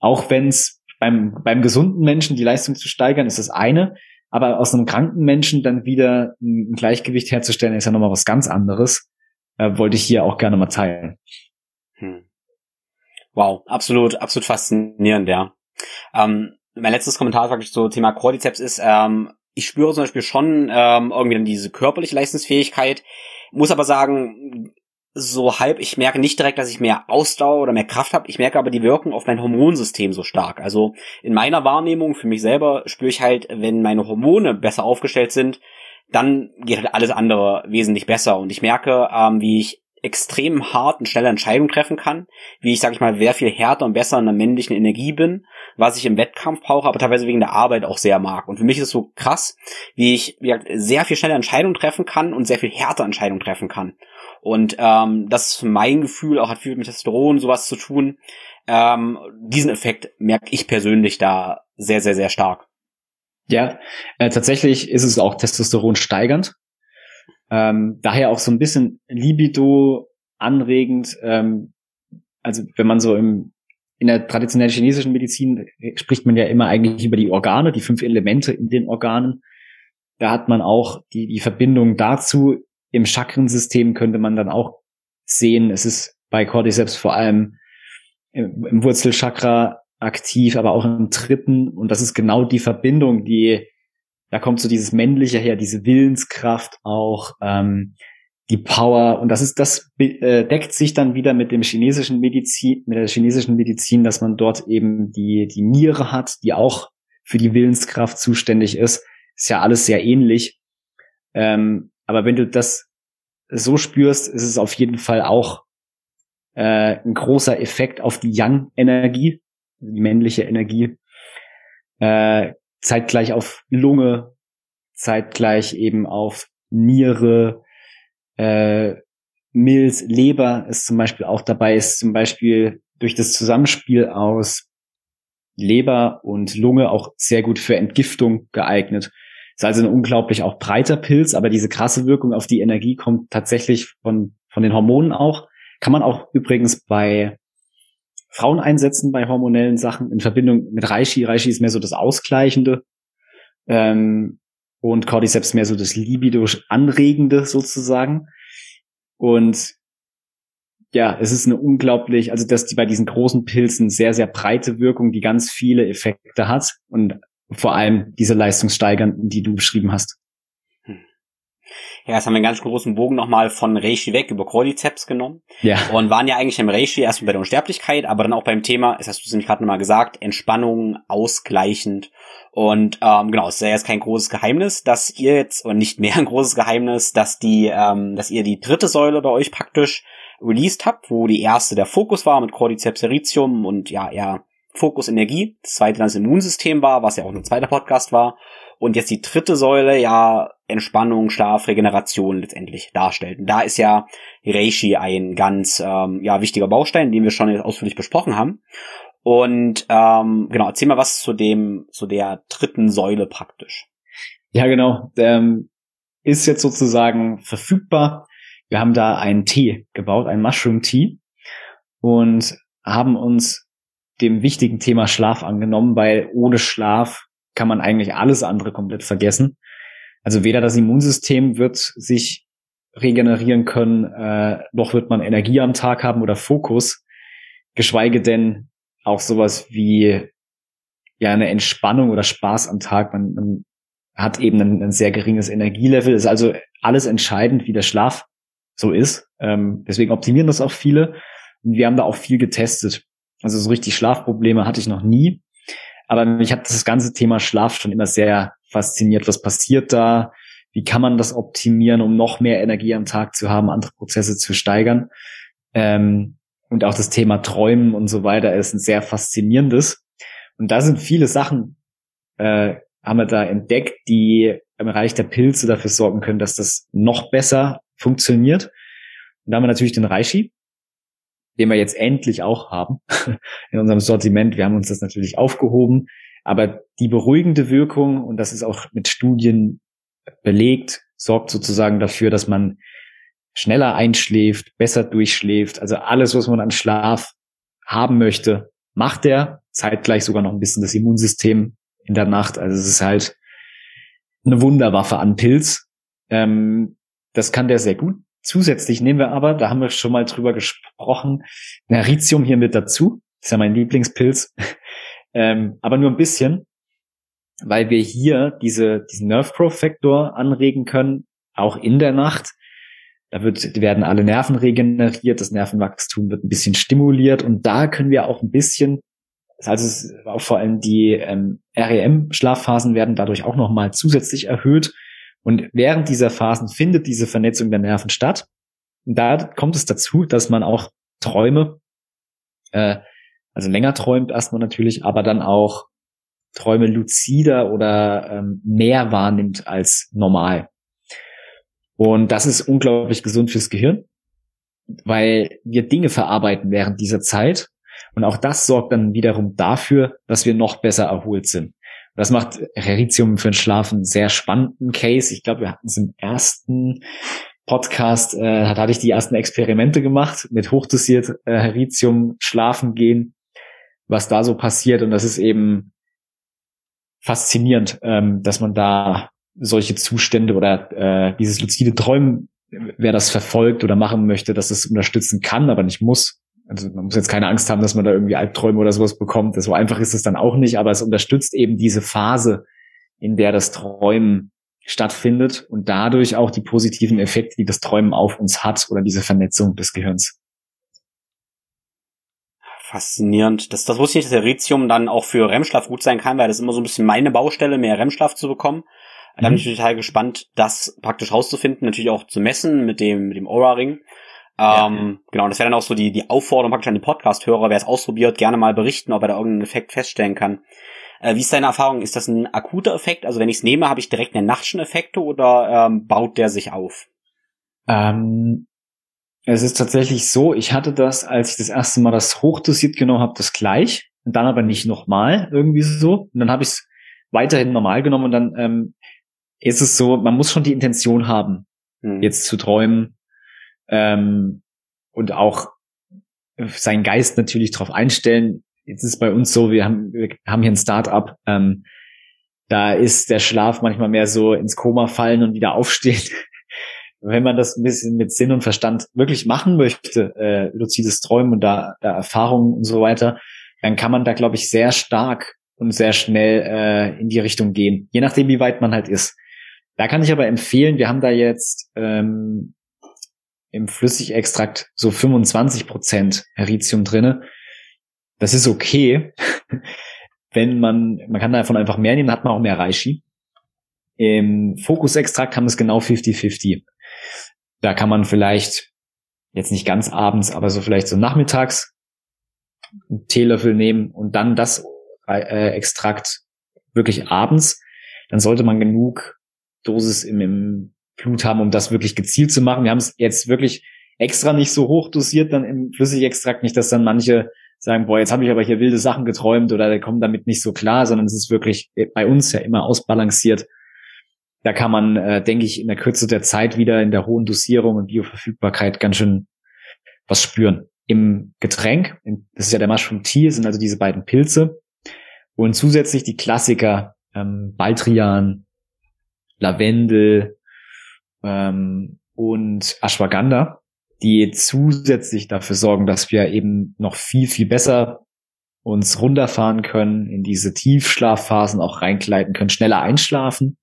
Auch wenn es beim, beim gesunden Menschen die Leistung zu steigern, ist das eine. Aber aus einem kranken Menschen dann wieder ein Gleichgewicht herzustellen, ist ja nochmal was ganz anderes. Äh, wollte ich hier auch gerne mal teilen. Hm. Wow, absolut, absolut faszinierend, ja. Ähm, mein letztes Kommentar praktisch so Thema Cordyceps ist, ähm, ich spüre zum Beispiel schon ähm, irgendwie dann diese körperliche Leistungsfähigkeit, muss aber sagen, so halb, ich merke nicht direkt, dass ich mehr Ausdauer oder mehr Kraft habe, ich merke aber, die wirken auf mein Hormonsystem so stark. Also in meiner Wahrnehmung für mich selber spüre ich halt, wenn meine Hormone besser aufgestellt sind, dann geht halt alles andere wesentlich besser. Und ich merke, ähm, wie ich extrem hart und schnelle Entscheidungen treffen kann, wie ich, sag ich mal, sehr viel härter und besser in der männlichen Energie bin, was ich im Wettkampf brauche, aber teilweise wegen der Arbeit auch sehr mag. Und für mich ist es so krass, wie ich wie gesagt, sehr viel schneller Entscheidungen treffen kann und sehr viel härter Entscheidungen treffen kann. Und ähm, das ist mein Gefühl, auch hat viel mit Testosteron sowas zu tun. Ähm, diesen Effekt merke ich persönlich da sehr, sehr, sehr stark. Ja, äh, tatsächlich ist es auch Testosteron steigernd. Ähm, daher auch so ein bisschen Libido anregend. Ähm, also wenn man so im in der traditionellen chinesischen Medizin spricht man ja immer eigentlich über die Organe, die fünf Elemente in den Organen. Da hat man auch die, die Verbindung dazu. Im Chakrensystem könnte man dann auch sehen, es ist bei Cordyceps vor allem im, im Wurzelchakra aktiv, aber auch im dritten. Und das ist genau die Verbindung, die da kommt so dieses Männliche her, diese Willenskraft auch, ähm, die Power. Und das ist, das äh, deckt sich dann wieder mit dem chinesischen Medizin, mit der chinesischen Medizin, dass man dort eben die, die Niere hat, die auch für die Willenskraft zuständig ist. Ist ja alles sehr ähnlich. Ähm, aber wenn du das so spürst, ist es auf jeden Fall auch äh, ein großer Effekt auf die Yang-Energie, die männliche Energie. Äh, zeitgleich auf Lunge, zeitgleich eben auf Niere, äh, Milz, Leber ist zum Beispiel auch dabei, ist zum Beispiel durch das Zusammenspiel aus Leber und Lunge auch sehr gut für Entgiftung geeignet. Ist also ein unglaublich auch breiter Pilz, aber diese krasse Wirkung auf die Energie kommt tatsächlich von, von den Hormonen auch. Kann man auch übrigens bei Frauen einsetzen bei hormonellen Sachen in Verbindung mit Reishi. Reishi ist mehr so das Ausgleichende ähm, und Cordyceps mehr so das Libido anregende sozusagen. Und ja, es ist eine unglaublich, also dass die bei diesen großen Pilzen sehr, sehr breite Wirkung, die ganz viele Effekte hat und vor allem diese leistungssteigernden, die du beschrieben hast. Ja, jetzt haben wir einen ganz großen Bogen nochmal von Reishi weg über Cordyceps genommen. Ja. Und waren ja eigentlich im Reishi erstmal bei der Unsterblichkeit, aber dann auch beim Thema, das hast du es nämlich gerade nochmal gesagt, Entspannung, ausgleichend. Und ähm, genau, es ist ja jetzt kein großes Geheimnis, dass ihr jetzt, oder nicht mehr ein großes Geheimnis, dass die, ähm, dass ihr die dritte Säule bei euch praktisch released habt, wo die erste der Fokus war mit Cordyceps Erythium und ja, ja, Fokus Energie. Das zweite dann das Immunsystem war, was ja auch ein zweiter Podcast war. Und jetzt die dritte Säule ja Entspannung, Schlaf, Regeneration letztendlich darstellt. Und da ist ja Reishi ein ganz ähm, ja, wichtiger Baustein, den wir schon ausführlich besprochen haben. Und ähm, genau, erzähl mal was zu dem, zu der dritten Säule praktisch. Ja, genau. Ähm, ist jetzt sozusagen verfügbar. Wir haben da einen Tee gebaut, einen Mushroom Tea und haben uns dem wichtigen Thema Schlaf angenommen, weil ohne Schlaf kann man eigentlich alles andere komplett vergessen. Also weder das Immunsystem wird sich regenerieren können, äh, noch wird man Energie am Tag haben oder Fokus, geschweige denn auch sowas wie ja eine Entspannung oder Spaß am Tag. Man, man hat eben ein, ein, sehr geringes Energielevel. Ist also alles entscheidend, wie der Schlaf so ist. Ähm, deswegen optimieren das auch viele. Und wir haben da auch viel getestet. Also so richtig Schlafprobleme hatte ich noch nie. Aber mich hat das ganze Thema Schlaf schon immer sehr fasziniert. Was passiert da? Wie kann man das optimieren, um noch mehr Energie am Tag zu haben, andere Prozesse zu steigern? Ähm, und auch das Thema Träumen und so weiter ist ein sehr faszinierendes. Und da sind viele Sachen, äh, haben wir da entdeckt, die im Bereich der Pilze dafür sorgen können, dass das noch besser funktioniert. Und da haben wir natürlich den Reishi, den wir jetzt endlich auch haben in unserem Sortiment. Wir haben uns das natürlich aufgehoben, aber die beruhigende Wirkung, und das ist auch mit Studien belegt, sorgt sozusagen dafür, dass man schneller einschläft, besser durchschläft. Also alles, was man an Schlaf haben möchte, macht er. Zeitgleich sogar noch ein bisschen das Immunsystem in der Nacht. Also es ist halt eine Wunderwaffe an Pilz. Ähm, das kann der sehr gut. Zusätzlich nehmen wir aber, da haben wir schon mal drüber gesprochen, Neritium hier mit dazu. Das ist ja mein Lieblingspilz. ähm, aber nur ein bisschen, weil wir hier diese, diesen Nerve Growth Factor anregen können, auch in der Nacht. Da wird, werden alle Nerven regeneriert, das Nervenwachstum wird ein bisschen stimuliert und da können wir auch ein bisschen, also auch vor allem die ähm, REM-Schlafphasen werden dadurch auch nochmal zusätzlich erhöht. Und während dieser Phasen findet diese Vernetzung der Nerven statt. Und da kommt es dazu, dass man auch Träume, äh, also länger träumt erstmal natürlich, aber dann auch Träume luzider oder ähm, mehr wahrnimmt als normal. Und das ist unglaublich gesund fürs Gehirn, weil wir Dinge verarbeiten während dieser Zeit. Und auch das sorgt dann wiederum dafür, dass wir noch besser erholt sind. Das macht Heritium für den Schlaf einen sehr spannenden Case. Ich glaube, wir hatten es im ersten Podcast, äh, da hatte ich die ersten Experimente gemacht mit hochdosiert äh, Heritium schlafen gehen, was da so passiert. Und das ist eben faszinierend, ähm, dass man da solche Zustände oder äh, dieses luzide Träumen, wer das verfolgt oder machen möchte, dass es unterstützen kann, aber nicht muss, also man muss jetzt keine Angst haben, dass man da irgendwie Albträume oder sowas bekommt. So einfach ist es dann auch nicht, aber es unterstützt eben diese Phase, in der das Träumen stattfindet und dadurch auch die positiven Effekte, die das Träumen auf uns hat oder diese Vernetzung des Gehirns. Faszinierend. Das, das wusste ich, dass der Ritium dann auch für REM-Schlaf gut sein kann, weil das ist immer so ein bisschen meine Baustelle, mehr REM-Schlaf zu bekommen. Da bin mhm. ich total gespannt, das praktisch rauszufinden, natürlich auch zu messen mit dem, mit dem Aura-Ring. Ähm, Genau, das wäre dann auch so die, die Aufforderung praktisch an die Podcast-Hörer, wer es ausprobiert, gerne mal berichten, ob er da irgendeinen Effekt feststellen kann. Äh, wie ist deine Erfahrung? Ist das ein akuter Effekt? Also wenn ich es nehme, habe ich direkt einen nachtschen Effekte oder ähm, baut der sich auf? Ähm, es ist tatsächlich so, ich hatte das, als ich das erste Mal das hochdosiert genommen habe, das gleich und dann aber nicht nochmal irgendwie so. Und dann habe ich es weiterhin normal genommen und dann ähm, ist es so, man muss schon die Intention haben, hm. jetzt zu träumen, ähm, und auch seinen Geist natürlich darauf einstellen. Jetzt ist bei uns so, wir haben, wir haben hier ein Start-up, ähm, da ist der Schlaf manchmal mehr so ins Koma fallen und wieder aufstehen. Wenn man das ein bisschen mit Sinn und Verstand wirklich machen möchte, äh, luzides Träumen und da, da Erfahrungen und so weiter, dann kann man da, glaube ich, sehr stark und sehr schnell äh, in die Richtung gehen, je nachdem, wie weit man halt ist. Da kann ich aber empfehlen, wir haben da jetzt ähm, im Flüssigextrakt so 25 Prozent Heritium drinne. Das ist okay. Wenn man, man kann davon einfach mehr nehmen, hat man auch mehr Reishi. Im Fokusextrakt haben es genau 50-50. Da kann man vielleicht, jetzt nicht ganz abends, aber so vielleicht so nachmittags einen Teelöffel nehmen und dann das äh, Extrakt wirklich abends. Dann sollte man genug Dosis im, im Blut haben, um das wirklich gezielt zu machen. Wir haben es jetzt wirklich extra nicht so hoch dosiert dann im Flüssigextrakt, nicht, dass dann manche sagen, boah, jetzt habe ich aber hier wilde Sachen geträumt oder kommen damit nicht so klar, sondern es ist wirklich bei uns ja immer ausbalanciert. Da kann man, äh, denke ich, in der Kürze der Zeit wieder in der hohen Dosierung und Bioverfügbarkeit ganz schön was spüren. Im Getränk, das ist ja der Mushroom Tea, sind also diese beiden Pilze und zusätzlich die Klassiker ähm, Baldrian, Lavendel, ähm, und Ashwagandha, die zusätzlich dafür sorgen, dass wir eben noch viel, viel besser uns runterfahren können, in diese Tiefschlafphasen auch reinkleiden können, schneller einschlafen.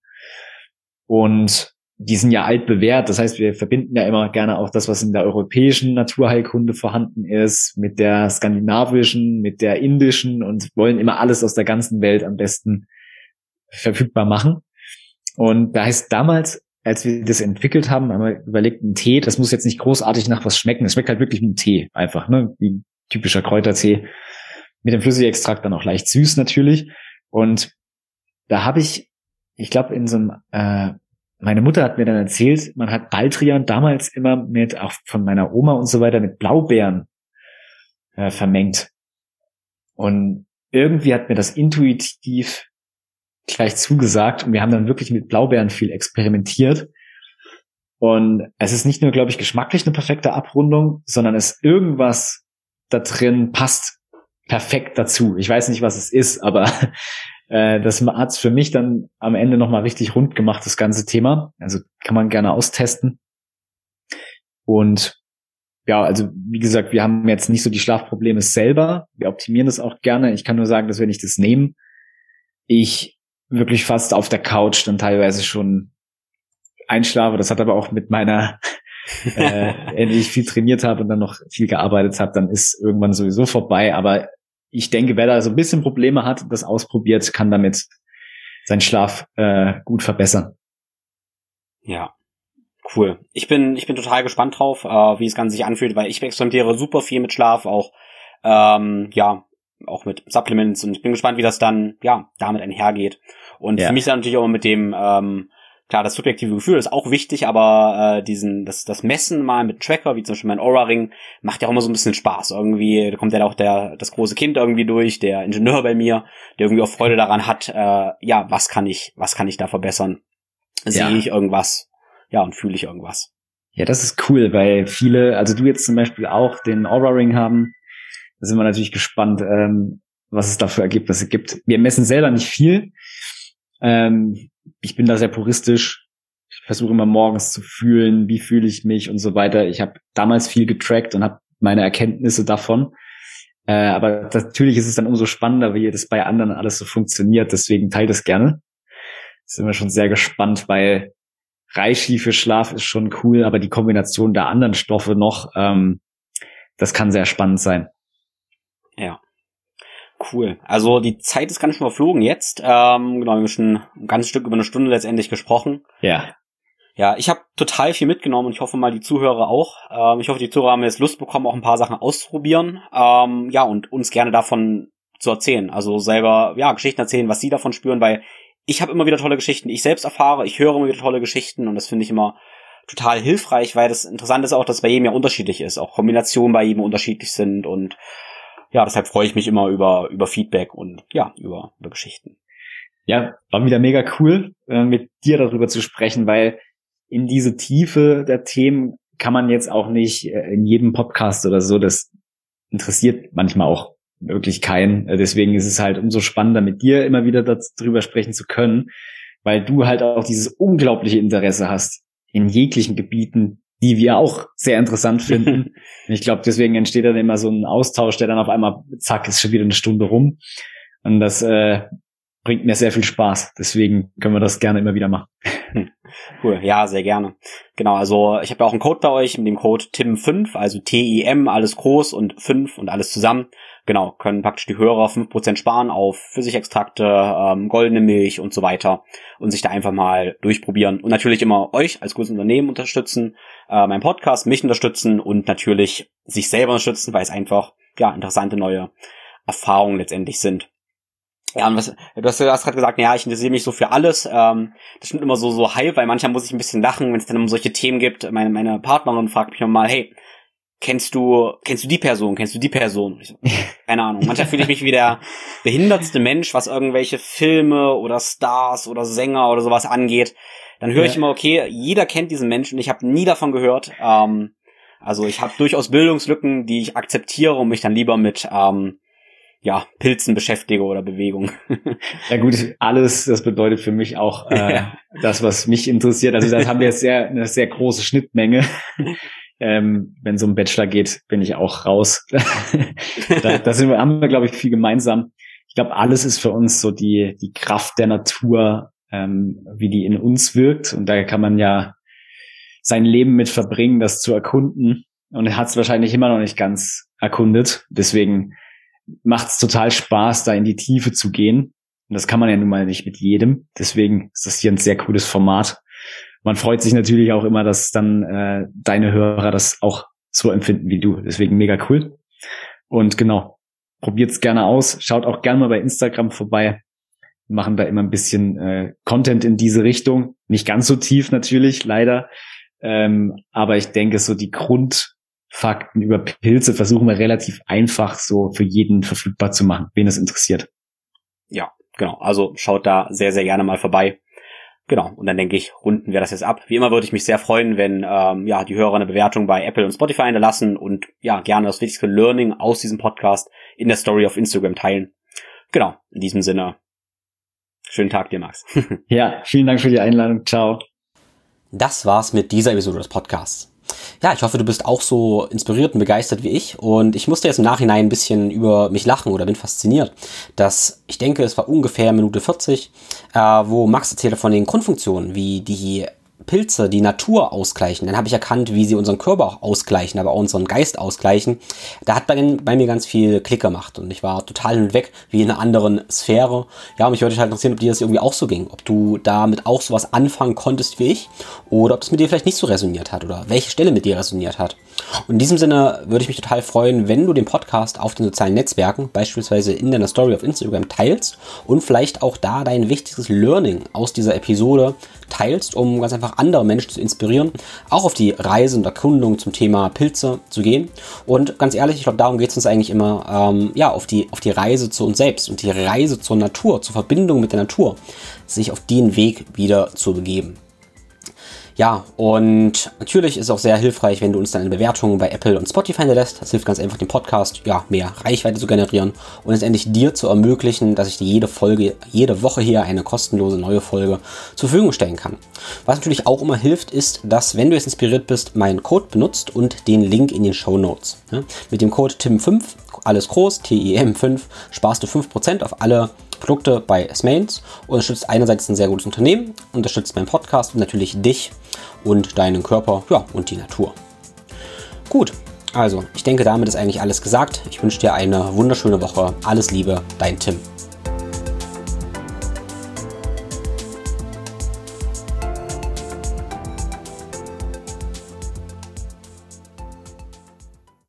Und die sind ja altbewährt. Das heißt, wir verbinden ja immer gerne auch das, was in der europäischen Naturheilkunde vorhanden ist, mit der skandinavischen, mit der indischen und wollen immer alles aus der ganzen Welt am besten verfügbar machen. Und da heißt damals als wir das entwickelt haben, haben wir überlegt, ein Tee, das muss jetzt nicht großartig nach was schmecken. Es schmeckt halt wirklich wie ein Tee, einfach, ne? Wie ein typischer Kräutertee. Mit dem Flüssigextrakt dann auch leicht süß natürlich. Und da habe ich, ich glaube, in so einem, äh, meine Mutter hat mir dann erzählt, man hat Baldrian damals immer mit, auch von meiner Oma und so weiter, mit Blaubeeren äh, vermengt. Und irgendwie hat mir das intuitiv gleich zugesagt und wir haben dann wirklich mit Blaubeeren viel experimentiert. Und es ist nicht nur, glaube ich, geschmacklich eine perfekte Abrundung, sondern es irgendwas da drin passt perfekt dazu. Ich weiß nicht, was es ist, aber äh, das hat es für mich dann am Ende nochmal richtig rund gemacht, das ganze Thema. Also kann man gerne austesten. Und ja, also wie gesagt, wir haben jetzt nicht so die Schlafprobleme selber. Wir optimieren das auch gerne. Ich kann nur sagen, dass wenn ich das nehmen, ich wirklich fast auf der Couch dann teilweise schon einschlafe. Das hat aber auch mit meiner, äh, wenn ich viel trainiert habe und dann noch viel gearbeitet habe, dann ist irgendwann sowieso vorbei. Aber ich denke, wer da so ein bisschen Probleme hat, das ausprobiert, kann damit seinen Schlaf äh, gut verbessern. Ja, cool. Ich bin, ich bin total gespannt drauf, äh, wie es Ganze sich anfühlt, weil ich experimentiere super viel mit Schlaf, auch ähm, ja, auch mit Supplements und ich bin gespannt, wie das dann, ja, damit einhergeht. Und ja. für mich ist natürlich auch mit dem, ähm, klar, das subjektive Gefühl ist auch wichtig, aber äh, diesen, das, das Messen mal mit Tracker, wie zum Beispiel mein Aura-Ring, macht ja auch immer so ein bisschen Spaß. Irgendwie, da kommt ja auch der, das große Kind irgendwie durch, der Ingenieur bei mir, der irgendwie auch Freude daran hat, äh, ja, was kann ich, was kann ich da verbessern? Sehe ja. ich irgendwas? Ja, und fühle ich irgendwas? Ja, das ist cool, weil viele, also du jetzt zum Beispiel auch den Aura-Ring haben, da sind wir natürlich gespannt, ähm, was es da für Ergebnisse gibt. Wir messen selber nicht viel. Ähm, ich bin da sehr puristisch. Ich versuche immer morgens zu fühlen, wie fühle ich mich und so weiter. Ich habe damals viel getrackt und habe meine Erkenntnisse davon. Äh, aber natürlich ist es dann umso spannender, wie das bei anderen alles so funktioniert. Deswegen teile das gerne. Sind wir schon sehr gespannt, weil Reishi für Schlaf ist schon cool, aber die Kombination der anderen Stoffe noch, ähm, das kann sehr spannend sein. Ja. Cool. Also die Zeit ist ganz schön verflogen jetzt. Ähm, genau, wir haben schon ein ganzes Stück über eine Stunde letztendlich gesprochen. Ja. Ja, ich habe total viel mitgenommen und ich hoffe mal die Zuhörer auch. Ähm, ich hoffe, die Zuhörer haben jetzt Lust bekommen, auch ein paar Sachen auszuprobieren. Ähm, ja, und uns gerne davon zu erzählen. Also selber, ja, Geschichten erzählen, was sie davon spüren, weil ich habe immer wieder tolle Geschichten, ich selbst erfahre, ich höre immer wieder tolle Geschichten und das finde ich immer total hilfreich, weil das Interessante ist auch, dass bei jedem ja unterschiedlich ist, auch Kombinationen bei jedem unterschiedlich sind und ja, deshalb freue ich mich immer über, über Feedback und ja, über, über Geschichten. Ja, war wieder mega cool, äh, mit dir darüber zu sprechen, weil in diese Tiefe der Themen kann man jetzt auch nicht äh, in jedem Podcast oder so, das interessiert manchmal auch wirklich keinen. Äh, deswegen ist es halt umso spannender, mit dir immer wieder darüber sprechen zu können, weil du halt auch dieses unglaubliche Interesse hast in jeglichen Gebieten, die wir auch sehr interessant finden. ich glaube, deswegen entsteht dann immer so ein Austausch, der dann auf einmal, zack, ist schon wieder eine Stunde rum. Und das äh, bringt mir sehr viel Spaß. Deswegen können wir das gerne immer wieder machen. Cool, ja, sehr gerne. Genau, also ich habe ja auch einen Code bei euch mit dem Code TIM5, also T-I-M, alles groß und 5 und alles zusammen. Genau, können praktisch die Hörer 5% sparen auf Pfirsichextrakte, ähm, goldene Milch und so weiter und sich da einfach mal durchprobieren. Und natürlich immer euch als großes Unternehmen unterstützen, äh, meinen Podcast, mich unterstützen und natürlich sich selber unterstützen, weil es einfach ja interessante neue Erfahrungen letztendlich sind. Ja, und was, du hast, du hast gerade gesagt, ja, ich interessiere mich so für alles. Ähm, das stimmt immer so, so halb, weil manchmal muss ich ein bisschen lachen, wenn es dann um solche Themen gibt. Meine, meine Partnerin fragt mich nochmal, hey, kennst du, kennst du die Person, kennst du die Person? So, keine Ahnung. Manchmal fühle ich mich wie der behindertste Mensch, was irgendwelche Filme oder Stars oder Sänger oder sowas angeht. Dann höre ja. ich immer, okay, jeder kennt diesen Menschen, ich habe nie davon gehört. Ähm, also ich habe durchaus Bildungslücken, die ich akzeptiere und mich dann lieber mit ähm, ja, Pilzen beschäftige oder Bewegung. ja gut, alles, das bedeutet für mich auch äh, ja. das, was mich interessiert. Also das haben wir jetzt sehr, eine sehr große Schnittmenge. ähm, wenn so ein Bachelor geht, bin ich auch raus. da, da sind wir, haben wir, glaube ich, viel gemeinsam. Ich glaube, alles ist für uns so die, die Kraft der Natur, ähm, wie die in uns wirkt. Und da kann man ja sein Leben mit verbringen, das zu erkunden. Und er hat es wahrscheinlich immer noch nicht ganz erkundet. Deswegen macht es total Spaß, da in die Tiefe zu gehen. Und das kann man ja nun mal nicht mit jedem. Deswegen ist das hier ein sehr cooles Format. Man freut sich natürlich auch immer, dass dann äh, deine Hörer das auch so empfinden wie du. Deswegen mega cool. Und genau, probiert's gerne aus. Schaut auch gerne mal bei Instagram vorbei. Wir machen da immer ein bisschen äh, Content in diese Richtung. Nicht ganz so tief natürlich, leider. Ähm, aber ich denke, so die Grund, Fakten über Pilze versuchen wir relativ einfach so für jeden verfügbar zu machen, wen es interessiert. Ja, genau. Also schaut da sehr, sehr gerne mal vorbei. Genau, und dann denke ich, runden wir das jetzt ab. Wie immer würde ich mich sehr freuen, wenn ähm, ja die Hörer eine Bewertung bei Apple und Spotify hinterlassen und ja gerne das wichtigste Learning aus diesem Podcast in der Story auf Instagram teilen. Genau, in diesem Sinne, schönen Tag dir, Max. ja, vielen Dank für die Einladung. Ciao. Das war's mit dieser Episode des Podcasts. Ja, ich hoffe, du bist auch so inspiriert und begeistert wie ich. Und ich musste jetzt im Nachhinein ein bisschen über mich lachen oder bin fasziniert, dass ich denke, es war ungefähr Minute 40, äh, wo Max erzählte von den Grundfunktionen, wie die Pilze die Natur ausgleichen. Dann habe ich erkannt, wie sie unseren Körper auch ausgleichen, aber auch unseren Geist ausgleichen. Da hat bei, bei mir ganz viel Klick gemacht und ich war total weg, wie in einer anderen Sphäre. Ja, und mich würde halt interessieren, ob dir das irgendwie auch so ging. Ob du damit auch sowas anfangen konntest wie ich oder ob es mit dir vielleicht nicht so resoniert hat oder welche Stelle mit dir resoniert hat. Und in diesem Sinne würde ich mich total freuen, wenn du den Podcast auf den sozialen Netzwerken, beispielsweise in deiner Story auf Instagram, teilst und vielleicht auch da dein wichtigstes Learning aus dieser Episode teilst, um ganz einfach andere Menschen zu inspirieren, auch auf die Reise und Erkundung zum Thema Pilze zu gehen. Und ganz ehrlich, ich glaube, darum geht es uns eigentlich immer, ähm, ja, auf die, auf die Reise zu uns selbst und die Reise zur Natur, zur Verbindung mit der Natur, sich auf den Weg wieder zu begeben. Ja, und natürlich ist es auch sehr hilfreich, wenn du uns dann eine Bewertung bei Apple und Spotify hinterlässt. Das hilft ganz einfach, dem Podcast ja, mehr Reichweite zu generieren und letztendlich dir zu ermöglichen, dass ich dir jede Folge, jede Woche hier eine kostenlose neue Folge zur Verfügung stellen kann. Was natürlich auch immer hilft, ist, dass wenn du jetzt inspiriert bist, meinen Code benutzt und den Link in den Show Notes. Ja, mit dem Code TIM5, alles groß, TIM5, sparst du 5% auf alle Produkte bei Smains und unterstützt einerseits ein sehr gutes Unternehmen, unterstützt meinen Podcast und natürlich dich und deinen Körper ja, und die Natur. Gut, also ich denke, damit ist eigentlich alles gesagt. Ich wünsche dir eine wunderschöne Woche. Alles Liebe, dein Tim.